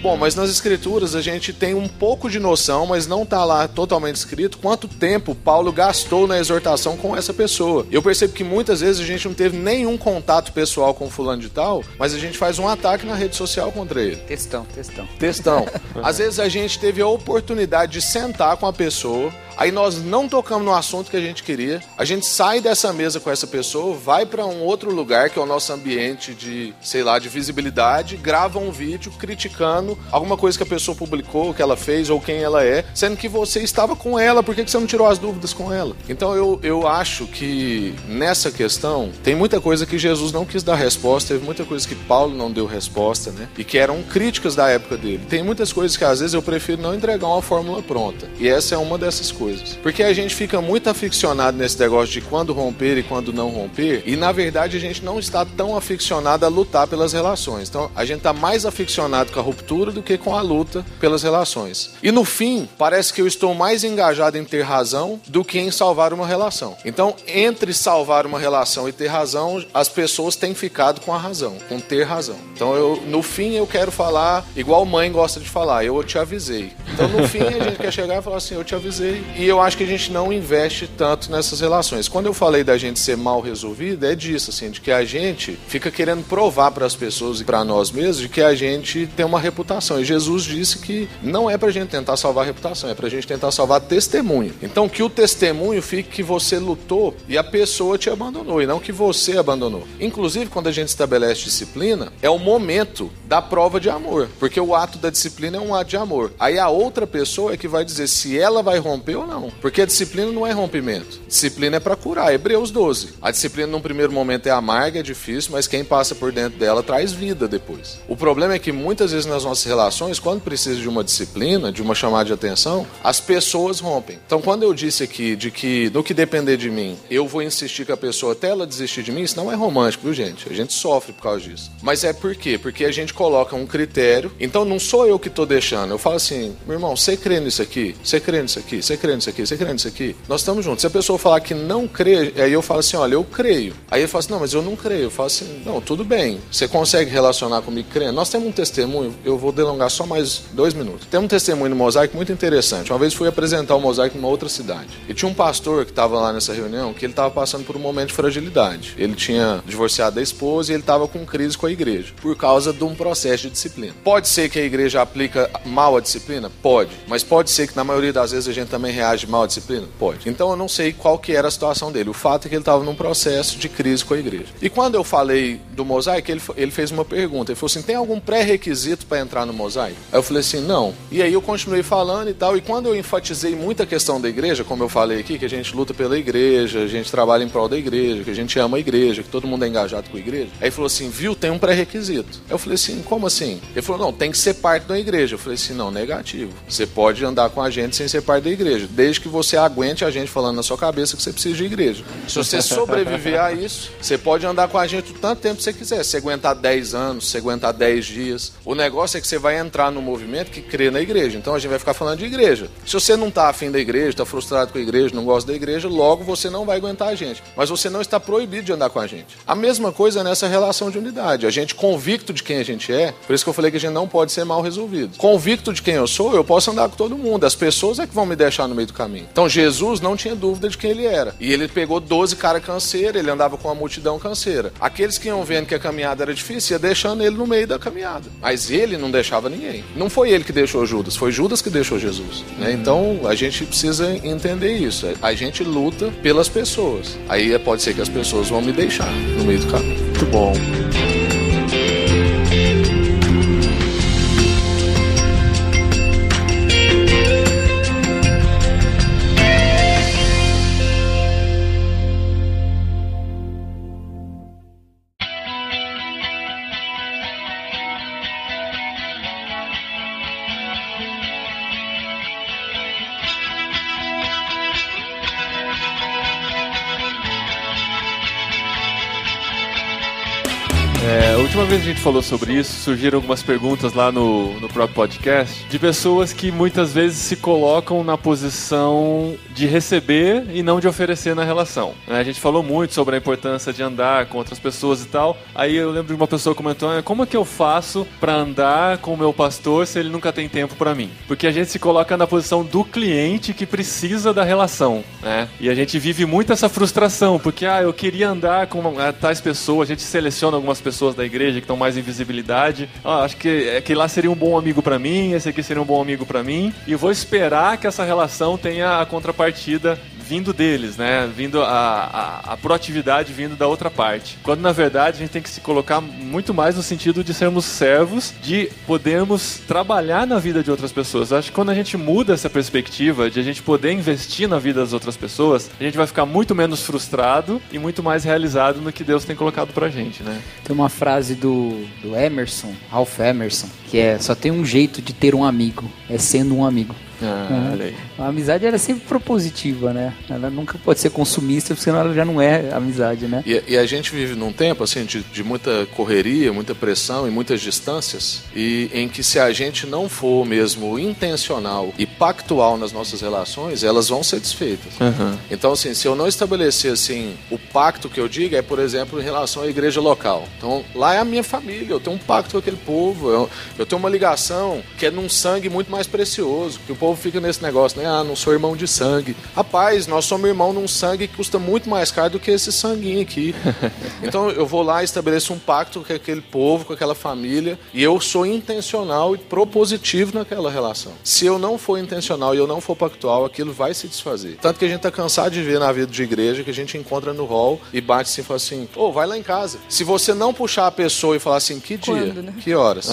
Bom, mas nas escrituras a gente tem um pouco de noção, mas não está lá totalmente escrito quanto tempo Paulo gastou na exortação com essa pessoa. Eu percebo que muitas vezes a gente não teve nenhum contato pessoal com fulano de tal, mas a gente faz um ataque na rede social contra ele. Textão, textão. Textão. Às vezes a gente teve a oportunidade de sentar com a pessoa, Aí nós não tocamos no assunto que a gente queria. A gente sai dessa mesa com essa pessoa, vai para um outro lugar que é o nosso ambiente de, sei lá, de visibilidade, grava um vídeo criticando alguma coisa que a pessoa publicou, que ela fez ou quem ela é, sendo que você estava com ela, por que você não tirou as dúvidas com ela? Então eu, eu acho que nessa questão tem muita coisa que Jesus não quis dar resposta, teve muita coisa que Paulo não deu resposta, né? E que eram críticas da época dele. Tem muitas coisas que às vezes eu prefiro não entregar uma fórmula pronta. E essa é uma dessas coisas. Porque a gente fica muito aficionado nesse negócio de quando romper e quando não romper, e na verdade a gente não está tão aficionado a lutar pelas relações. Então a gente está mais aficionado com a ruptura do que com a luta pelas relações. E no fim, parece que eu estou mais engajado em ter razão do que em salvar uma relação. Então, entre salvar uma relação e ter razão, as pessoas têm ficado com a razão, com ter razão. Então, eu, no fim, eu quero falar igual mãe gosta de falar, eu te avisei. Então, no fim, a gente quer chegar e falar assim, eu te avisei e eu acho que a gente não investe tanto nessas relações. Quando eu falei da gente ser mal resolvido, é disso, assim, de que a gente fica querendo provar para as pessoas e para nós mesmos de que a gente tem uma reputação. E Jesus disse que não é para a gente tentar salvar a reputação, é para a gente tentar salvar testemunho. Então, que o testemunho fique que você lutou e a pessoa te abandonou, e não que você abandonou. Inclusive, quando a gente estabelece disciplina, é o momento da prova de amor, porque o ato da disciplina é um ato de amor. Aí a outra pessoa é que vai dizer se ela vai romper ou não, porque a disciplina não é rompimento. Disciplina é para curar. Hebreus 12. A disciplina num primeiro momento é amarga, é difícil, mas quem passa por dentro dela traz vida depois. O problema é que muitas vezes nas nossas relações, quando precisa de uma disciplina, de uma chamada de atenção, as pessoas rompem. Então, quando eu disse aqui de que no que depender de mim, eu vou insistir com a pessoa até ela desistir de mim, isso não é romântico, viu, gente? A gente sofre por causa disso. Mas é por quê? Porque a gente coloca um critério. Então, não sou eu que estou deixando. Eu falo assim, meu irmão, você crê nisso aqui? Você crê nisso aqui? Você crê nisso aqui? Você crê nisso aqui? Nós estamos juntos. Se a pessoa falar que não crê, aí eu falo assim, olha, eu creio. Aí ele fala assim, não, mas eu não creio. Eu falo assim, não, tudo bem. Você consegue relacionar comigo crendo? Nós temos um testemunho, eu vou delongar só mais dois minutos. Temos um testemunho no mosaico muito interessante. Uma vez fui apresentar o mosaico numa outra cidade. E tinha um pastor que estava lá nessa reunião que ele estava passando por um momento de fragilidade. Ele tinha divorciado da esposa e ele estava com crise com a igreja, por causa de um processo de disciplina. Pode ser que a igreja aplica mal a disciplina? Pode. Mas pode ser que na maioria das vezes a gente também reage mal à disciplina? Pode. Então eu não sei qual que era a situação dele. O fato é que ele estava num processo de crise com a igreja. E quando eu falei do mosaico, ele, ele fez uma pergunta. Ele falou assim: tem algum pré-requisito para entrar no mosaico? Aí eu falei assim: não. E aí eu continuei falando e tal. E quando eu enfatizei muito a questão da igreja, como eu falei aqui, que a gente luta pela igreja, a gente trabalha em prol da igreja, que a gente ama a igreja, que todo mundo é engajado com a igreja. Aí ele falou assim: viu, tem um pré-requisito. Eu falei assim: como assim? Ele falou: não, tem que ser parte da igreja. Eu falei assim: não, negativo. Você pode andar com a gente sem ser parte da igreja, desde que você aguente a gente falando na sua cabeça que você precisa de igreja. Se você sobreviver a isso, você pode andar com a gente o tanto tempo que você quiser. Se aguentar 10 anos, se aguentar 10 dias. O negócio é que você vai entrar no movimento que crê na igreja. Então a gente vai ficar falando de igreja. Se você não está afim da igreja, está frustrado com a igreja, não gosta da igreja, logo você não vai aguentar a gente. Mas você não está proibido de andar com a gente. A mesma coisa nessa relação de unidade. A gente convicto de quem a gente é, por isso que eu falei que a gente não pode ser mal resolvido. Convicto de quem eu sou, eu posso andar com todo mundo. As pessoas é que vão me deixar no meio do caminho. Então Jesus não tinha dúvida de quem ele era. E ele pegou 12 caras canseiros, ele andava com uma multidão canseira. Aqueles que iam vendo que a caminhada era difícil, ia deixando ele no meio da caminhada. Mas ele não deixava ninguém. Não foi ele que deixou Judas, foi Judas que deixou Jesus. Né? Então a gente precisa entender isso. A gente luta pelas pessoas. Aí pode ser que as pessoas vão me deixar no meio do caminho. Muito bom. Falou sobre isso, surgiram algumas perguntas lá no, no próprio podcast de pessoas que muitas vezes se colocam na posição de receber e não de oferecer na relação. né? A gente falou muito sobre a importância de andar com outras pessoas e tal. Aí eu lembro de uma pessoa comentou: "Ah, como é que eu faço para andar com o meu pastor se ele nunca tem tempo para mim? Porque a gente se coloca na posição do cliente que precisa da relação, né? E a gente vive muito essa frustração, porque ah, eu queria andar com uma- tais pessoas, a gente seleciona algumas pessoas da igreja que estão mais em visibilidade. Ah, acho que aquele lá seria um bom amigo para mim, esse aqui seria um bom amigo para mim, e vou esperar que essa relação tenha a contrapartida vindo deles, né? Vindo a, a, a proatividade vindo da outra parte. Quando na verdade a gente tem que se colocar muito mais no sentido de sermos servos, de podermos trabalhar na vida de outras pessoas. Acho que quando a gente muda essa perspectiva de a gente poder investir na vida das outras pessoas, a gente vai ficar muito menos frustrado e muito mais realizado no que Deus tem colocado pra gente, né? Tem uma frase do, do Emerson, Ralph Emerson, que é só tem um jeito de ter um amigo, é sendo um amigo. Ah, aí. A amizade era sempre propositiva, né? Ela nunca pode ser consumista, porque senão ela já não é amizade, né? E, e a gente vive num tempo assim de, de muita correria, muita pressão e muitas distâncias, e em que se a gente não for mesmo intencional e pactual nas nossas relações, elas vão ser desfeitas. Então, assim, se eu não estabelecer assim o pacto que eu digo é, por exemplo, em relação à igreja local. Então, lá é a minha família, eu tenho um pacto com aquele povo, eu, eu tenho uma ligação que é num sangue muito mais precioso, que o povo povo fica nesse negócio, né? Ah, não sou irmão de sangue. Rapaz, nós somos irmão num sangue que custa muito mais caro do que esse sanguinho aqui. então eu vou lá e estabeleço um pacto com aquele povo, com aquela família, e eu sou intencional e propositivo naquela relação. Se eu não for intencional e eu não for pactual, aquilo vai se desfazer. Tanto que a gente tá cansado de ver na vida de igreja que a gente encontra no hall e bate assim e fala assim: ô, oh, vai lá em casa. Se você não puxar a pessoa e falar assim, que dia, Quando, né? que horas,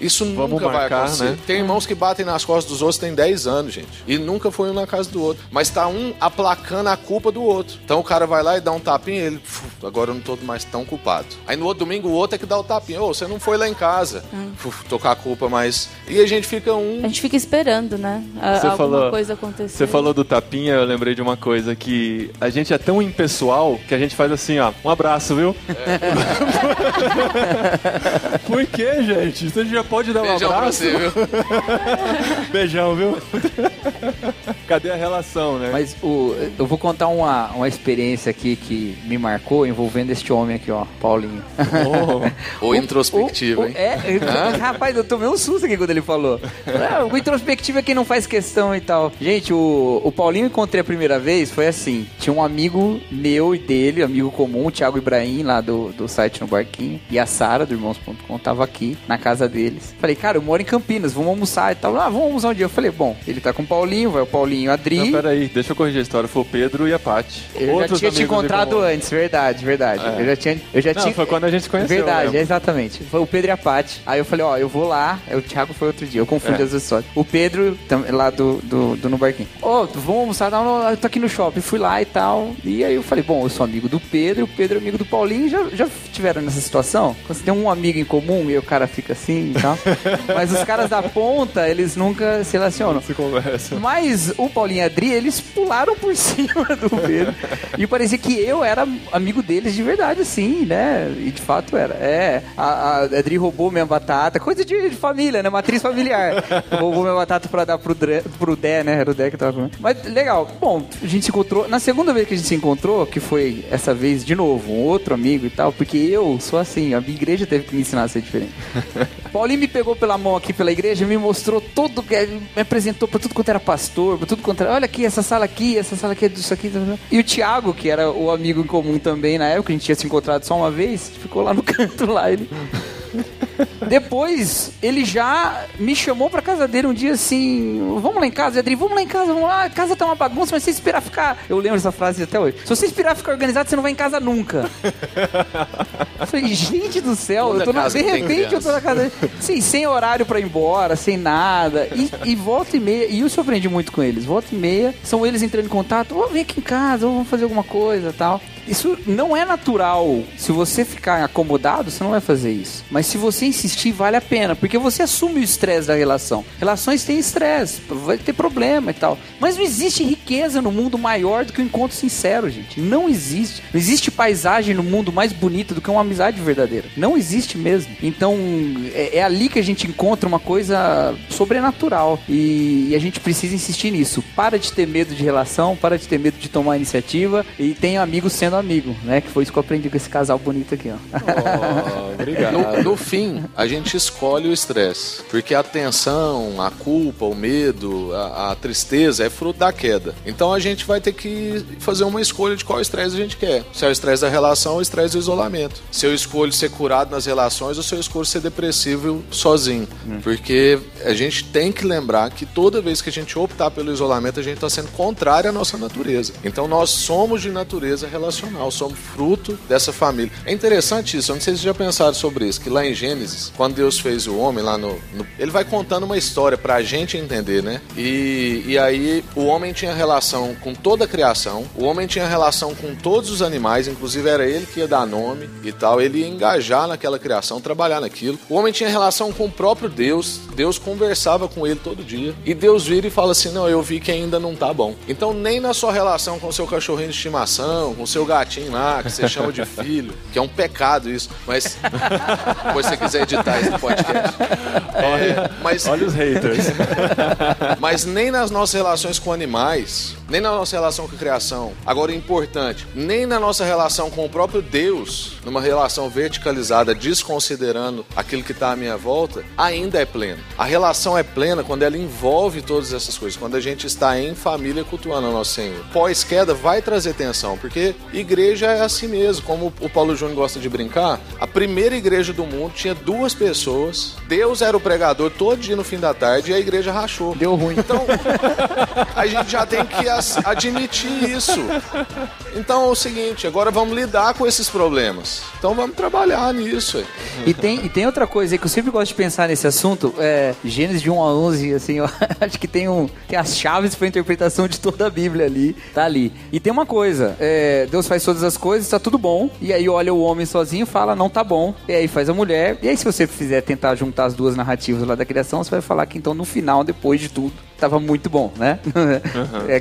isso Vamos nunca vai marcar, acontecer. né? Tem irmãos que batem nas costas dos outros tem 10 anos, gente. E nunca foi um na casa do outro. Mas tá um aplacando a culpa do outro. Então o cara vai lá e dá um tapinha e ele, "Fu, agora eu não tô mais tão culpado. Aí no outro domingo o outro é que dá o tapinha. Ô, você não foi lá em casa. Fu, tô com a culpa, mas. E a gente fica um. A gente fica esperando, né? A, Você alguma falou- coisa acontecer. Você falou do tapinha, eu lembrei de uma coisa que a gente é tão impessoal que a gente faz assim, ó, um abraço, viu? Por que, gente? Você já pode dar um Beijão pra abraço? você, viu? Beijão, viu? Cadê a relação, né? Mas o, eu vou contar uma, uma experiência aqui que me marcou envolvendo este homem aqui, ó, Paulinho. Ou introspectivo, O- o- hein? É, eu- rapaz, eu tomei um susto aqui quando ele falou. É, o introspectivo é quem não faz questão e tal. Gente, o, o Paulinho eu encontrei a primeira vez, foi assim: tinha um amigo meu e dele, amigo comum, o Thiago Ibrahim, lá do, do site no Barquinho, e a Sara, do Irmãos.com, tava aqui na casa deles. Falei, cara, eu moro em Campinas, vamos almoçar e tal. Ah, vamos almoçar um dia. Eu falei, bom, ele tá com o Paulinho, vai o Paulinho, Adri. Não, peraí, deixa eu corrigir a história. Foi o Pedro e a Paty. Eu Outros já tinha te encontrado antes, verdade, verdade. É. Eu já tinha. Eu já Não, tinha... foi quando a gente se conheceu, Verdade, é exatamente. Foi o Pedro e a Paty. Aí eu falei, ó, eu vou lá. O Thiago foi outro dia, eu confundi É. as histórias. O Pedro, lá do, do, do No Barquinho. Ô, vamos almoçar? Não, eu tô aqui no shopping. Fui lá e tal. E aí eu falei, bom, eu sou amigo do Pedro, o Pedro é amigo do Paulinho. Já, já tiveram nessa situação? Quando você tem um amigo em comum e o cara fica assim e tal. Mas os caras da ponta, eles nunca se relacionam. Se conversa. Mas o Paulinho e a Adri, eles pularam por cima do Pedro. e parecia que eu era amigo deles de verdade, assim, né? E de fato era. É, a, a Adri roubou minha batata, coisa de, de família, né? Matriz familiar. roubou minha batata pra dar pro, Dre, pro Dé, né? Era o Dé que tava comendo. Mas legal. Bom, a gente se encontrou. Na segunda vez que a gente se encontrou, que foi essa vez de novo, um outro amigo e tal, porque eu sou assim, a minha igreja teve que me ensinar a ser diferente. Paulinho me pegou pela mão aqui pela igreja, me mostrou todo, me apresentou pra tudo quanto era pastor, pra tudo quanto era. Olha aqui, essa sala aqui, essa sala aqui é disso aqui. E o Thiago, que era o amigo em comum também na época, a gente tinha se encontrado só uma vez, ficou lá no canto lá. Ele. Depois, ele já me chamou pra casa dele um dia assim: Vamos lá em casa, Adri, vamos lá em casa, vamos lá. A casa tá uma bagunça, mas se você esperar ficar. Eu lembro essa frase até hoje. Se você esperar ficar organizado, você não vai em casa nunca. Eu falei, gente do céu, Toda eu tô na, de repente eu tô na casa dele. Sim, sem horário pra ir embora, sem nada. E, e volta e meia, e isso eu aprendi muito com eles. Volta e meia, são eles entrando em contato, ô, vem aqui em casa, ou vamos fazer alguma coisa tal. Isso não é natural. Se você ficar acomodado, você não vai fazer isso. Mas se você insistir, vale a pena, porque você assume o estresse da relação. Relações têm estresse, vai ter problema e tal. Mas não existe riqueza no mundo maior do que o encontro sincero, gente. Não existe. Não existe paisagem no mundo mais bonita do que uma amizade verdadeira. Não existe mesmo. Então, é, é ali que a gente encontra uma coisa sobrenatural. E, e a gente precisa insistir nisso. Para de ter medo de relação, para de ter medo de tomar iniciativa e tenha amigos sendo amigo, né? Que foi isso que eu aprendi com esse casal bonito aqui, ó. Oh, obrigado. No, no fim, a gente escolhe o estresse. Porque a tensão, a culpa, o medo, a, a tristeza é fruto da queda. Então a gente vai ter que fazer uma escolha de qual estresse a gente quer. Se é o estresse da relação ou o estresse do isolamento. Se eu escolho ser curado nas relações ou se eu escolho ser depressivo sozinho. Porque a gente tem que lembrar que toda vez que a gente optar pelo isolamento, a gente está sendo contrário à nossa natureza. Então nós somos de natureza relacional, somos fruto dessa família. É interessante isso, eu não sei se vocês já pensaram sobre isso, que lá em Gênesis, quando Deus fez o homem lá no. no- ele vai contando uma história pra gente entender, né? E, e aí o homem tinha relação com toda a criação, o homem tinha relação com todos os animais, inclusive era ele que ia dar nome e tal, ele ia engajar naquela criação, trabalhar naquilo. O homem tinha relação com o próprio Deus, Deus conversava com ele todo dia. E Deus vira e fala assim: Não, eu vi que ainda não tá bom. Então, nem na sua relação com o seu cachorrinho de estimação, com o seu gatinho lá, que você chama de filho, que é um pecado isso, mas depois se você quiser editar esse podcast. É, mas, Olha os haters. mas nem nas nossas relações com animais, nem na nossa relação com a criação. Agora, importante, nem na nossa relação com o próprio Deus, numa relação verticalizada, desconsiderando aquilo que está à minha volta, ainda é pleno. A relação é plena quando ela envolve todas essas coisas, quando a gente está em família cultuando ao nosso Senhor. Pós-queda vai trazer tensão, porque igreja é assim mesmo, como o Paulo Júnior gosta de brincar. A primeira igreja do mundo tinha duas pessoas, Deus era o pregador todo dia no fim da tarde e a igreja rachou. Deu ruim. Então, a gente já tem que as- admitir isso. Então é o seguinte, agora vamos lidar com esses problemas. Então vamos trabalhar nisso. E tem, e tem outra coisa aí que eu sempre gosto de pensar nesse assunto, é Gênesis de 1 a 11, assim, eu acho que tem, um, tem as chaves para interpretação de toda a Bíblia ali, tá ali. E tem uma coisa, é, Deus faz todas as coisas, tá tudo bom, e aí olha o homem sozinho fala, não tá bom, e aí faz a mulher, e aí se você fizer tentar juntar as duas narrativas lá da criação, você vai falar que então no final, depois de tudo, tava muito bom, né?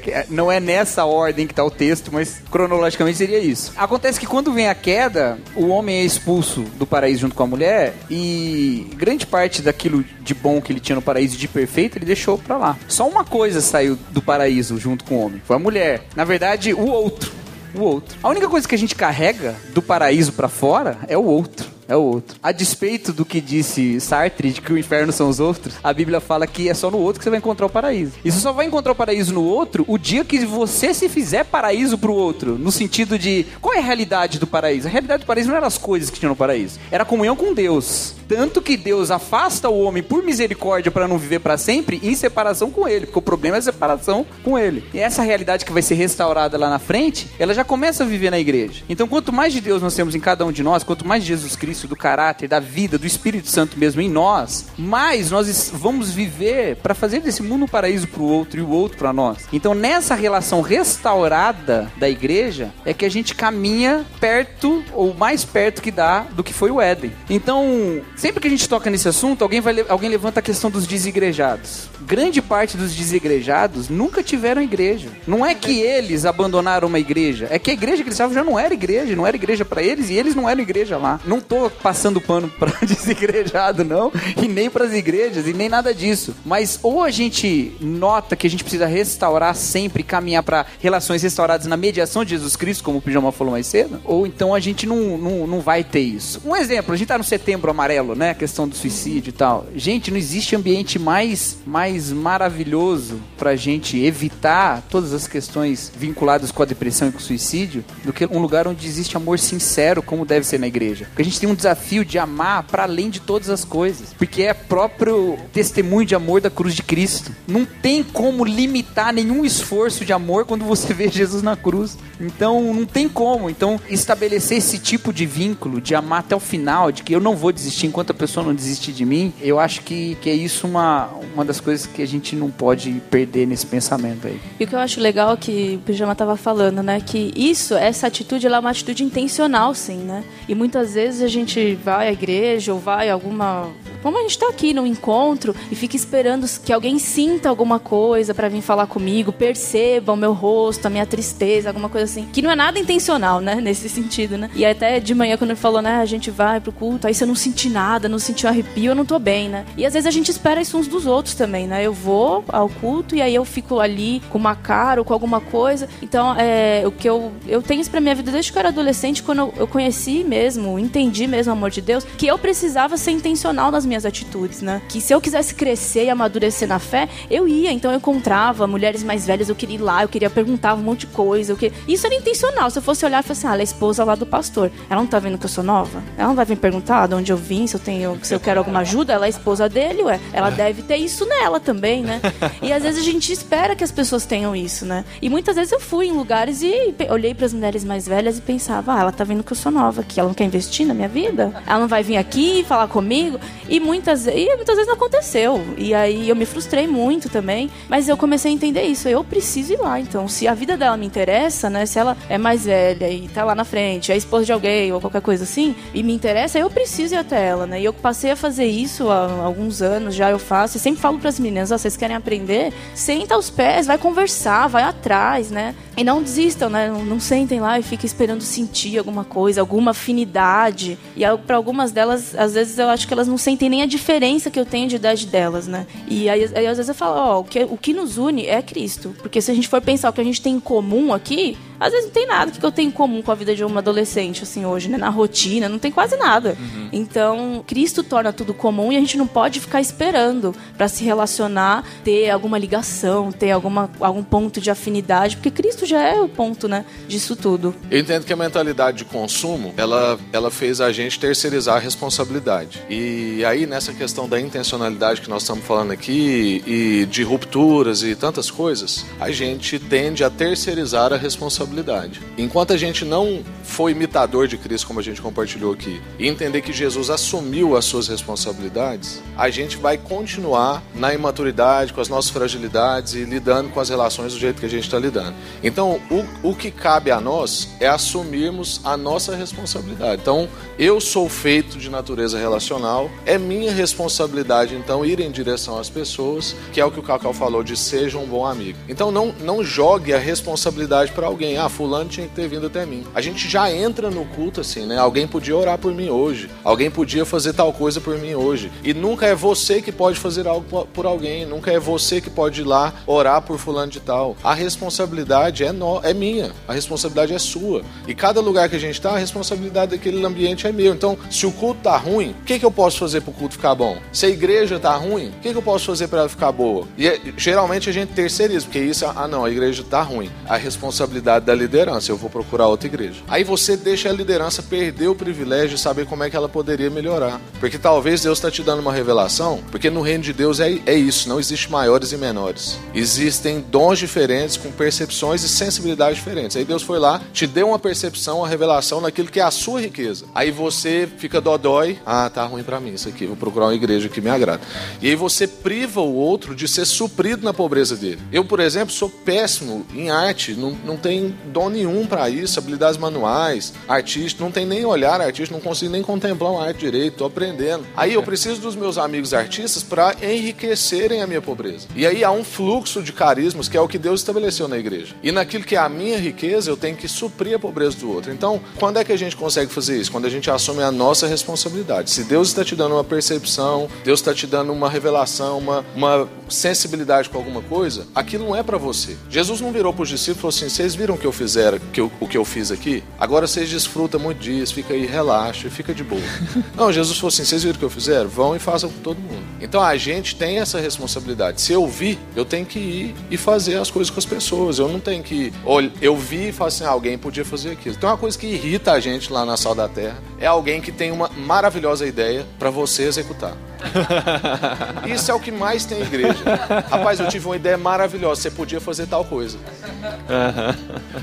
Que- é, não é nessa ordem que tá o texto, mas cronologicamente seria isso. Acontece que quando vem a queda, o homem é expulso do paraíso junto com a mulher e grande parte daquilo de bom que ele tinha no paraíso de perfeito, ele deixou pra lá. Só uma coisa saiu do paraíso junto com o homem, foi a mulher. Na verdade, o outro. O outro. A única coisa que a gente carrega do paraíso pra fora é o outro. É o outro. A despeito do que disse Sartre, de que o inferno são os outros, a Bíblia fala que é só no outro que você vai encontrar o paraíso. E você só vai encontrar o paraíso no outro o dia que você se fizer paraíso pro outro. No sentido de. Qual é a realidade do paraíso? A realidade do paraíso não era as coisas que tinham no paraíso. Era a comunhão com Deus. Tanto que Deus afasta o homem por misericórdia para não viver para sempre em separação com ele. Porque o problema é a separação com ele. E essa realidade que vai ser restaurada lá na frente, ela já começa a viver na igreja. Então, quanto mais de Deus nós temos em cada um de nós, quanto mais de Jesus Cristo, do caráter, da vida, do Espírito Santo mesmo em nós, mais nós vamos viver para fazer desse mundo um paraíso para o outro e o outro para nós. Então, nessa relação restaurada da igreja, é que a gente caminha perto ou mais perto que dá do que foi o Éden. Então, sempre que a gente toca nesse assunto, alguém, vai, alguém levanta a questão dos desigrejados. Grande parte dos desigrejados nunca tiveram igreja. Não é que eles abandonaram uma igreja, é que a igreja que eles estavam já não era igreja, não era igreja para eles e eles não eram igreja lá. Não tô passando pano para desigrejado não, e nem para as igrejas e nem nada disso. Mas ou a gente nota que a gente precisa restaurar sempre, caminhar para relações restauradas na mediação de Jesus Cristo, como o Pijama falou mais cedo, ou então a gente não, não, não vai ter isso. Um exemplo, a gente tá no setembro amarelo, né? A questão do suicídio e tal. Gente, não existe ambiente mais, mais maravilhoso pra gente evitar todas as questões vinculadas com a depressão e com o suicídio do que um lugar onde existe amor sincero, como deve ser na igreja. Porque a gente tem um desafio de amar para além de todas as coisas. Porque é próprio testemunho de amor da cruz de Cristo. Não tem como limitar nenhum esforço de amor quando você vê Jesus na cruz. Então, não tem como. Então, estabelecer esse tipo de vínculo, de amar até o final, de que eu não vou desistir enquanto a pessoa não desistir de mim, eu acho que, que é isso uma, uma das coisas que a gente não pode perder nesse pensamento aí. E o que eu acho legal é que o Pijama tava falando, né? Que isso, essa atitude, ela é uma atitude intencional, sim, né? E muitas vezes a gente vai à igreja ou vai a alguma. Como a gente tá aqui num encontro e fica esperando que alguém sinta alguma coisa pra vir falar comigo, perceba o meu rosto, a minha tristeza, alguma coisa assim. Que não é nada intencional, né? Nesse sentido, né? E até de manhã, quando ele falou, né? A gente vai pro culto, aí você não sentir nada, não sentiu arrepio, eu não tô bem, né? E às vezes a gente espera isso uns dos outros também, né? Eu vou ao culto e aí eu fico ali com uma cara ou com alguma coisa. Então, é, o que eu, eu tenho isso pra minha vida desde que eu era adolescente, quando eu, eu conheci mesmo, entendi mesmo o amor de Deus, que eu precisava ser intencional nas minhas atitudes, né? Que se eu quisesse crescer e amadurecer na fé, eu ia. Então eu encontrava mulheres mais velhas, eu queria ir lá, eu queria perguntar um monte de coisa. Eu que... Isso era intencional. Se eu fosse olhar e fosse assim, ah, ela é esposa lá do pastor. Ela não tá vendo que eu sou nova? Ela não vai vir perguntar de onde eu vim, se eu tenho, se eu quero alguma ajuda? Ela é esposa dele, ué. Ela deve ter isso nela também, né? E às vezes a gente espera que as pessoas tenham isso, né? E muitas vezes eu fui em lugares e olhei para as mulheres mais velhas e pensava, ah, ela tá vendo que eu sou nova aqui, ela não quer investir na minha vida? Ela não vai vir aqui falar comigo? E muitas, e muitas vezes não aconteceu. E aí eu me frustrei muito também, mas eu comecei a entender isso, eu preciso ir lá. Então, se a vida dela me interessa, né? Se ela é mais velha e tá lá na frente, é esposa de alguém ou qualquer coisa assim, e me interessa, eu preciso ir até ela, né? E eu passei a fazer isso há alguns anos já eu faço. E sempre falo para as meninas, vocês querem aprender? Senta aos pés, vai conversar, vai atrás, né? E não desistam, né? Não, não sentem lá e fiquem esperando sentir alguma coisa, alguma afinidade. E para algumas delas, às vezes eu acho que elas não sentem nem a diferença que eu tenho de idade delas, né? E aí, aí às vezes eu falo, ó, o que, o que nos une é Cristo. Porque se a gente for pensar o que a gente tem em comum aqui, às vezes não tem nada que eu tenho em comum com a vida de uma adolescente, assim, hoje, né? Na rotina, não tem quase nada. Uhum. Então, Cristo torna tudo comum e a gente não pode ficar esperando para se relacionar, ter alguma ligação, ter alguma, algum ponto de afinidade, porque Cristo já é o ponto, né, disso tudo. Eu entendo que a mentalidade de consumo, ela, ela fez a gente terceirizar a responsabilidade. E aí, nessa questão da intencionalidade que nós estamos falando aqui, e de rupturas e tantas coisas, a gente tende a terceirizar a responsabilidade. Enquanto a gente não for imitador de Cristo, como a gente compartilhou aqui, e entender que Jesus assumiu as suas responsabilidades, a gente vai continuar na imaturidade, com as nossas fragilidades e lidando com as relações do jeito que a gente está lidando. Então, o, o que cabe a nós é assumirmos a nossa responsabilidade. Então, eu sou feito de natureza relacional, é minha responsabilidade, então, ir em direção às pessoas, que é o que o Cacau falou de seja um bom amigo. Então, não, não jogue a responsabilidade para alguém ah, fulano tinha que ter vindo até mim. A gente já entra no culto assim, né? Alguém podia orar por mim hoje. Alguém podia fazer tal coisa por mim hoje. E nunca é você que pode fazer algo por alguém. Nunca é você que pode ir lá orar por fulano de tal. A responsabilidade é, no, é minha. A responsabilidade é sua. E cada lugar que a gente está, a responsabilidade daquele ambiente é meu. Então, se o culto tá ruim, o que, que eu posso fazer para o culto ficar bom? Se a igreja tá ruim, o que, que eu posso fazer para ela ficar boa? E é, geralmente a gente terceiriza, porque isso, ah não, a igreja tá ruim. A responsabilidade da liderança, eu vou procurar outra igreja. Aí você deixa a liderança perder o privilégio de saber como é que ela poderia melhorar. Porque talvez Deus está te dando uma revelação, porque no reino de Deus é, é isso, não existe maiores e menores. Existem dons diferentes, com percepções e sensibilidades diferentes. Aí Deus foi lá, te deu uma percepção, uma revelação naquilo que é a sua riqueza. Aí você fica dodói, ah, tá ruim para mim isso aqui, vou procurar uma igreja que me agrada. E aí você priva o outro de ser suprido na pobreza dele. Eu, por exemplo, sou péssimo em arte, não, não tem dom nenhum para isso, habilidades manuais, artista, não tem nem olhar artista, não consigo nem contemplar uma arte direito, tô aprendendo. Aí eu preciso dos meus amigos artistas para enriquecerem a minha pobreza. E aí há um fluxo de carismas que é o que Deus estabeleceu na igreja. E naquilo que é a minha riqueza, eu tenho que suprir a pobreza do outro. Então, quando é que a gente consegue fazer isso? Quando a gente assume a nossa responsabilidade. Se Deus está te dando uma percepção, Deus está te dando uma revelação, uma, uma sensibilidade com alguma coisa, aquilo não é para você. Jesus não virou para os discípulos e falou assim: vocês viram que eu fizeram que eu, o que eu fiz aqui, agora vocês desfrutam muito disso, fica aí, relaxa, fica de boa. Não, Jesus falou assim: vocês viram o que eu fizeram? Vão e façam com todo mundo. Então a gente tem essa responsabilidade. Se eu vi, eu tenho que ir e fazer as coisas com as pessoas. Eu não tenho que. Olha, eu vi e falo assim: ah, alguém podia fazer aquilo. Então uma coisa que irrita a gente lá na Sal da Terra é alguém que tem uma maravilhosa ideia para você executar. Isso é o que mais tem igreja. Rapaz, eu tive uma ideia maravilhosa, você podia fazer tal coisa.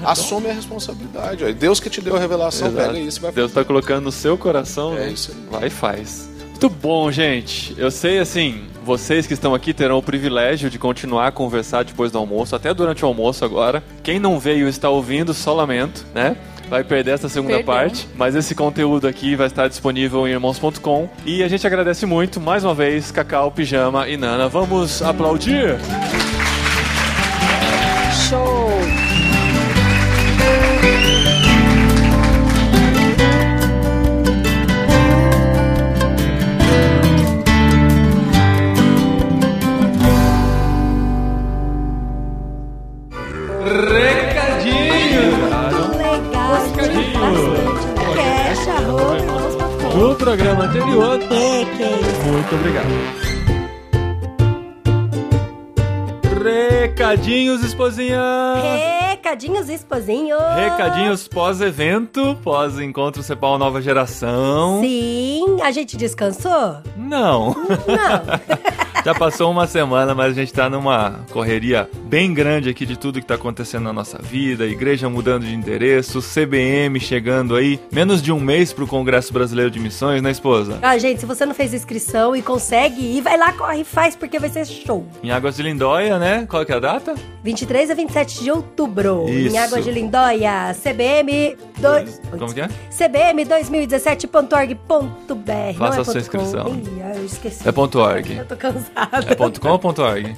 Assume a responsabilidade. Ó. Deus que te deu a revelação, Exato. pega isso e vai Deus está colocando no seu coração, é isso aí. vai e faz. Muito bom, gente. Eu sei, assim, vocês que estão aqui terão o privilégio de continuar a conversar depois do almoço, até durante o almoço agora. Quem não veio e está ouvindo, só lamento, né? vai perder essa segunda Perdão. parte, mas esse conteúdo aqui vai estar disponível em irmãos.com. E a gente agradece muito, mais uma vez, Cacau, Pijama e Nana. Vamos aplaudir? Show! No programa anterior. É, que é isso. Muito obrigado. Recadinhos, esposinha! Recadinhos, esposinho! Recadinhos pós-evento, pós-encontro Cepal Nova Geração. Sim, a gente descansou? Não. Não. Já passou uma semana, mas a gente tá numa correria bem grande aqui de tudo que tá acontecendo na nossa vida, igreja mudando de endereço, CBM chegando aí, menos de um mês pro Congresso Brasileiro de Missões, né, esposa? Ah, gente, se você não fez inscrição e consegue ir, vai lá, corre e faz, porque vai ser show. Em Águas de Lindóia, né? Qual que é a data? 23 a 27 de outubro. Isso. Em Águas de Lindóia, CBM... Dois... Como que é? cbm2017.org.br. Faça é a sua inscrição. Ih, eu esqueci. É ponto .org. Eu tô cansada. É ponto .com ou ponto .org?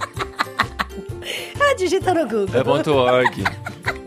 ah, digita no Google. É ponto .org.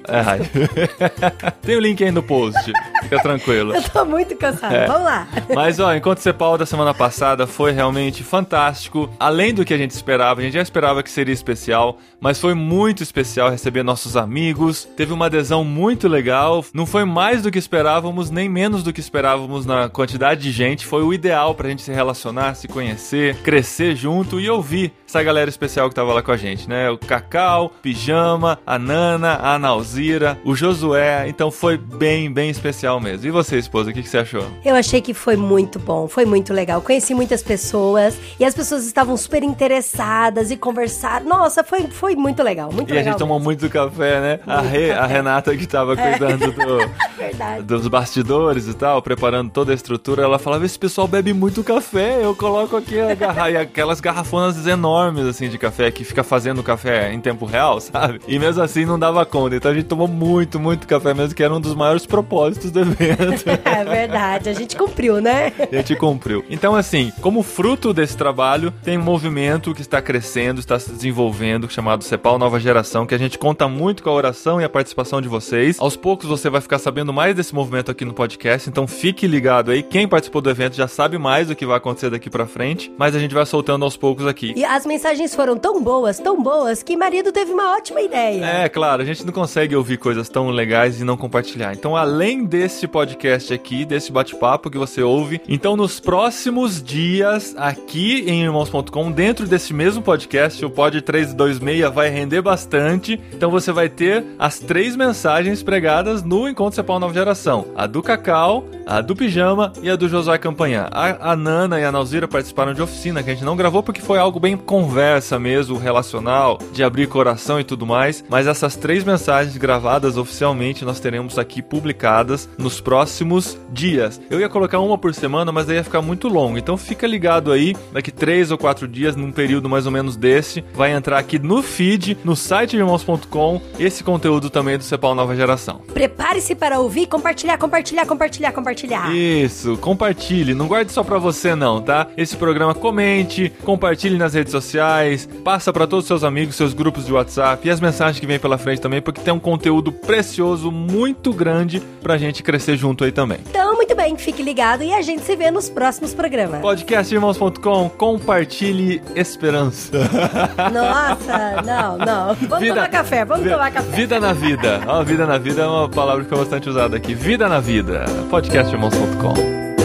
É, tem o link aí no post. Fica tranquilo. Eu tô muito cansada. É. Vamos lá. Mas, ó, enquanto você Paulo da semana passada foi realmente fantástico. Além do que a gente esperava, a gente já esperava que seria especial, mas foi muito especial receber nossos amigos. Teve uma adesão muito legal. Não foi mais do que esperávamos, nem menos do que esperávamos na quantidade de gente. Foi o ideal pra gente se relacionar, se conhecer, crescer junto e ouvir essa galera especial que tava lá com a gente, né? O Cacau, Pijama, a Nana, a O Josué. Então foi bem, bem especial mesmo. E você, esposa, o que, que você achou? Eu achei que foi muito bom, foi muito legal. Conheci muitas pessoas e as pessoas estavam super interessadas e conversaram. Nossa, foi, foi muito legal, muito E a legal. gente tomou mesmo. muito café, né? A, Re- a Renata que tava cuidando do, Verdade. dos bastidores e tal, preparando toda a estrutura, ela falava: esse pessoal bebe muito café, eu coloco aqui a garra... e aquelas garrafonas enormes assim de café que fica fazendo café em tempo real, sabe? E mesmo assim não dava conta. Então a gente tomou muito, muito café mesmo, que era um dos maiores propósitos do evento. É verdade, a gente cumpriu, né? a gente cumpriu. Então, assim, como fruto desse trabalho, tem um movimento que está crescendo, está se desenvolvendo, chamado Cepal Nova Geração, que a gente conta muito com a oração e a participação de vocês. Aos poucos você vai ficar sabendo mais desse movimento aqui no podcast, então fique ligado aí. Quem participou do evento já sabe mais do que vai acontecer daqui pra frente, mas a gente vai soltando aos poucos aqui. E as mensagens foram tão boas, tão boas, que marido teve uma ótima ideia. É, claro, a gente não consegue ouvir coisas tão legais e não compartilhar. Então, além desse podcast aqui, desse bate-papo que você ouve, então nos próximos dias, aqui em irmãos.com, dentro desse mesmo podcast, o Pod 326 vai render bastante. Então você vai ter as três mensagens pregadas no Encontro Cepal Nova Geração: a do Cacau, a do Pijama e a do Josué Campanhã. A, a Nana e a Nauzira participaram de oficina, que a gente não gravou porque foi algo bem conversa mesmo, relacional, de abrir coração e tudo mais. Mas essas três mensagens gravadas oficialmente nós teremos aqui publicadas nos próximos dias. Eu ia colocar uma por semana, mas daí ia ficar muito longo. Então fica ligado aí, daqui três ou quatro dias, num período mais ou menos desse, vai entrar aqui no feed, no site de irmãos.com, esse conteúdo também do Cepal Nova Geração. Prepare-se para ouvir, compartilhar, compartilhar, compartilhar, compartilhar. Isso, compartilhe, não guarde só pra você não, tá? Esse programa comente, compartilhe nas redes sociais, passa pra todos os seus amigos, seus grupos de WhatsApp e as mensagens que vem pela frente também, porque tem um conteúdo precioso, muito grande pra gente crescer junto aí também. Então, muito bem, fique ligado e a gente se vê nos próximos programas. Podcastirmãos.com, compartilhe esperança. Nossa, não, não. Vamos tomar café, vamos vi- tomar café. Vida na vida. Ó, vida na vida é uma palavra que foi bastante usada aqui. Vida na vida. Podcastirmãos.com.